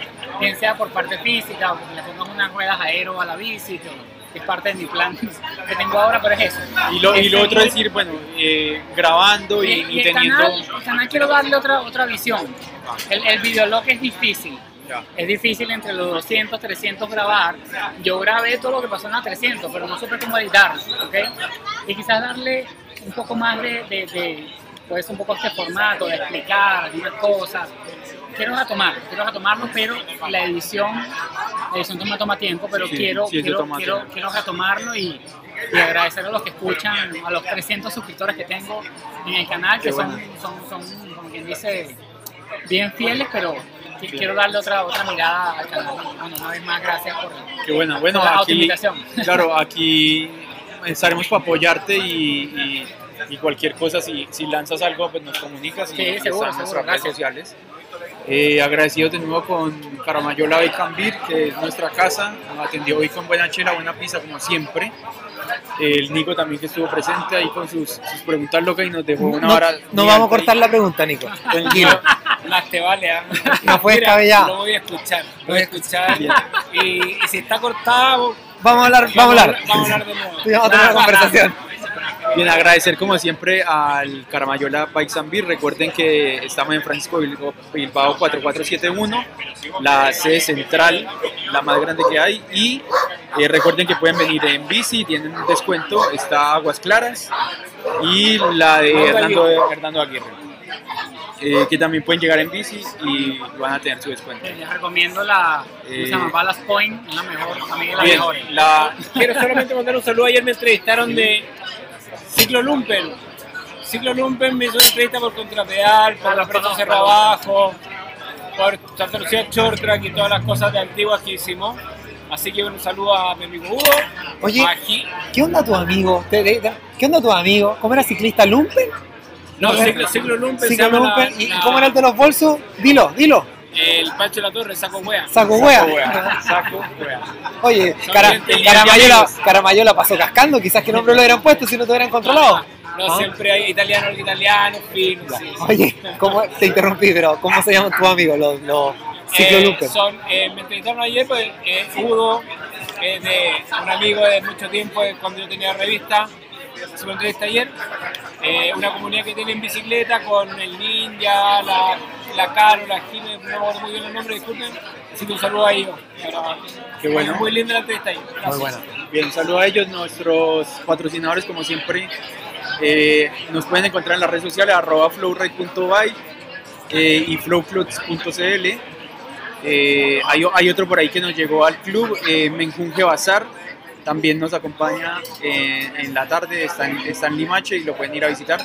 bien sea por parte física, o porque le pongo unas ruedas aero a la bici, que que es parte de mi plan <laughs> que tengo ahora, pero es eso. Y lo, y lo otro es seguir- ir, bueno, eh, grabando y, y, y el, teniendo... canal, el canal quiero darle otra, otra visión. El, el videolog es difícil. Ya. Es difícil entre los 200, 300 grabar. Yo grabé todo lo que pasó en la 300, pero no supe cómo editar, ¿ok? Y quizás darle un poco más de, de, de pues un poco este formato, de explicar algunas cosas. Quiero retomarlo, quiero retomarlo, pero la edición, la edición toma, toma tiempo, pero Sí, quiero, sí, quiero, quiero, quiero retomarlo y, y agradecer a los que escuchan, a los 300 suscriptores que tengo en el canal, que son, son, son, como quien dice, bien fieles, pero qui- quiero darle otra, otra mirada al canal. Bueno, una vez más, gracias por Qué bueno, bueno, por la aquí, claro, <laughs> aquí estaremos para apoyarte y, y- y cualquier cosa, si, si lanzas algo, pues nos comunicas y, Sí, seguro, están seguro, en nuestras redes sociales. Eh, agradecido de nuevo con Caramayola Becambir, que es nuestra casa, nos atendió hoy con buena chela, buena pizza como siempre. El Nico también que estuvo presente ahí con sus, sus preguntas locas y nos dejó una No, vara. no vamos a cortar la pregunta, Nico. <laughs> Tranquilo. Más te vale, ¿ah? No fue descabellado. Lo voy a escuchar, lo voy a escuchar. Y, y si está cortado, Vamos a hablar, vamos a hablar. Vamos a hablar de nuevo. Vamos a tener una conversación. Bien, agradecer como siempre al Caramayola Bikes and Beer. Recuerden que estamos en Francisco Bilbao, Bilbao 4471, la sede central, la más grande que hay. Y eh, recuerden que pueden venir en bici, tienen un descuento. Está Aguas Claras y la de Hernando, Hernando Aguirre. eh, que también pueden llegar en bici y van a tener su descuento. Les recomiendo la, ¿cómo se Eh, llama? Ballast Point, es la mejor, a mí es la Bien, mejor. la, Quiero solamente mandar un saludo. Ayer me entrevistaron de Ciclo Lumpen. Ciclo Lumpen me hizo una entrevista por contrapedal, por la presa Cerro Abajo, por Santa Lucía Short Track y todas las cosas de antiguas que hicimos. Así que un saludo a mi amigo Hugo, Oye. ¿Qué onda tu amigo? ¿Qué onda tu amigo? ¿Cómo era ciclista Lumpen? No, Ciclo, Ciclo Lumpen se Ciclo la- Lumpen. ¿Y la- cómo era el de los bolsos? Dilo, dilo. El Pancho de la Torre, saco wea. Saco Saco wea. wea, saco wea. Oye, cara, Caramayola. Caramayola pasó cascando. Quizás que nombre lo hubieran puesto si no te hubieran controlado. No, ¿Ah? siempre hay italiano, italiano, fino. sí. Oye, ¿cómo, te interrumpí, pero ¿cómo se llaman tus amigos, los, los Eh, son, eh, me entrevistaron ayer, pues, eh, Udo, eh, de un amigo de mucho tiempo, cuando yo tenía revista, se entrevista ayer. Eh, una comunidad que tiene en bicicleta con el Ninja, la, la Caro, la Jiménez, no me acuerdo muy bien el nombre, disculpen. Así que un saludo a ellos. Qué bueno. Muy linda la entrevista ayer. Muy buena. Bien, saludo a ellos, nuestros patrocinadores como siempre. eh, nos pueden encontrar en las redes sociales arroba flowride.by eh, y flowflux.cl. Eh, hay, hay otro por ahí que nos llegó al club, eh, Menjunje Bazar, también nos acompaña eh, en la tarde, está en, está en Limache y lo pueden ir a visitar.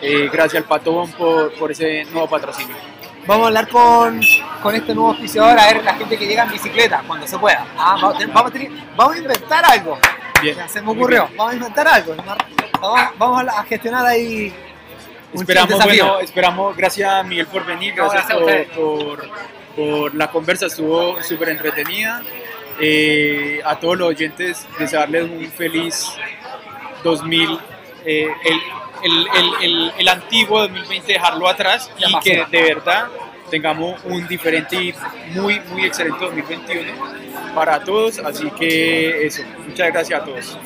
Eh, gracias al Patobón por, por ese nuevo patrocinio. Vamos a hablar con, con este nuevo auspiciador, a ver la gente que llega en bicicleta, cuando se pueda. Ah, vamos, a tener- vamos a tener- vamos a inventar algo. Bien. Se me ocurrió, vamos a inventar algo. Vamos, vamos a, a gestionar ahí Esperamos, bueno, esperamos, gracias Miguel por venir, No, gracias, gracias a ustedes. por, por, por la conversa, estuvo súper entretenida. Eh, a todos los oyentes, desearles un feliz 2000, eh, el, el, el, el, el antiguo 2020 dejarlo atrás y que de verdad tengamos un diferente y muy, muy excelente 2021 para todos. Así que eso, muchas gracias a todos.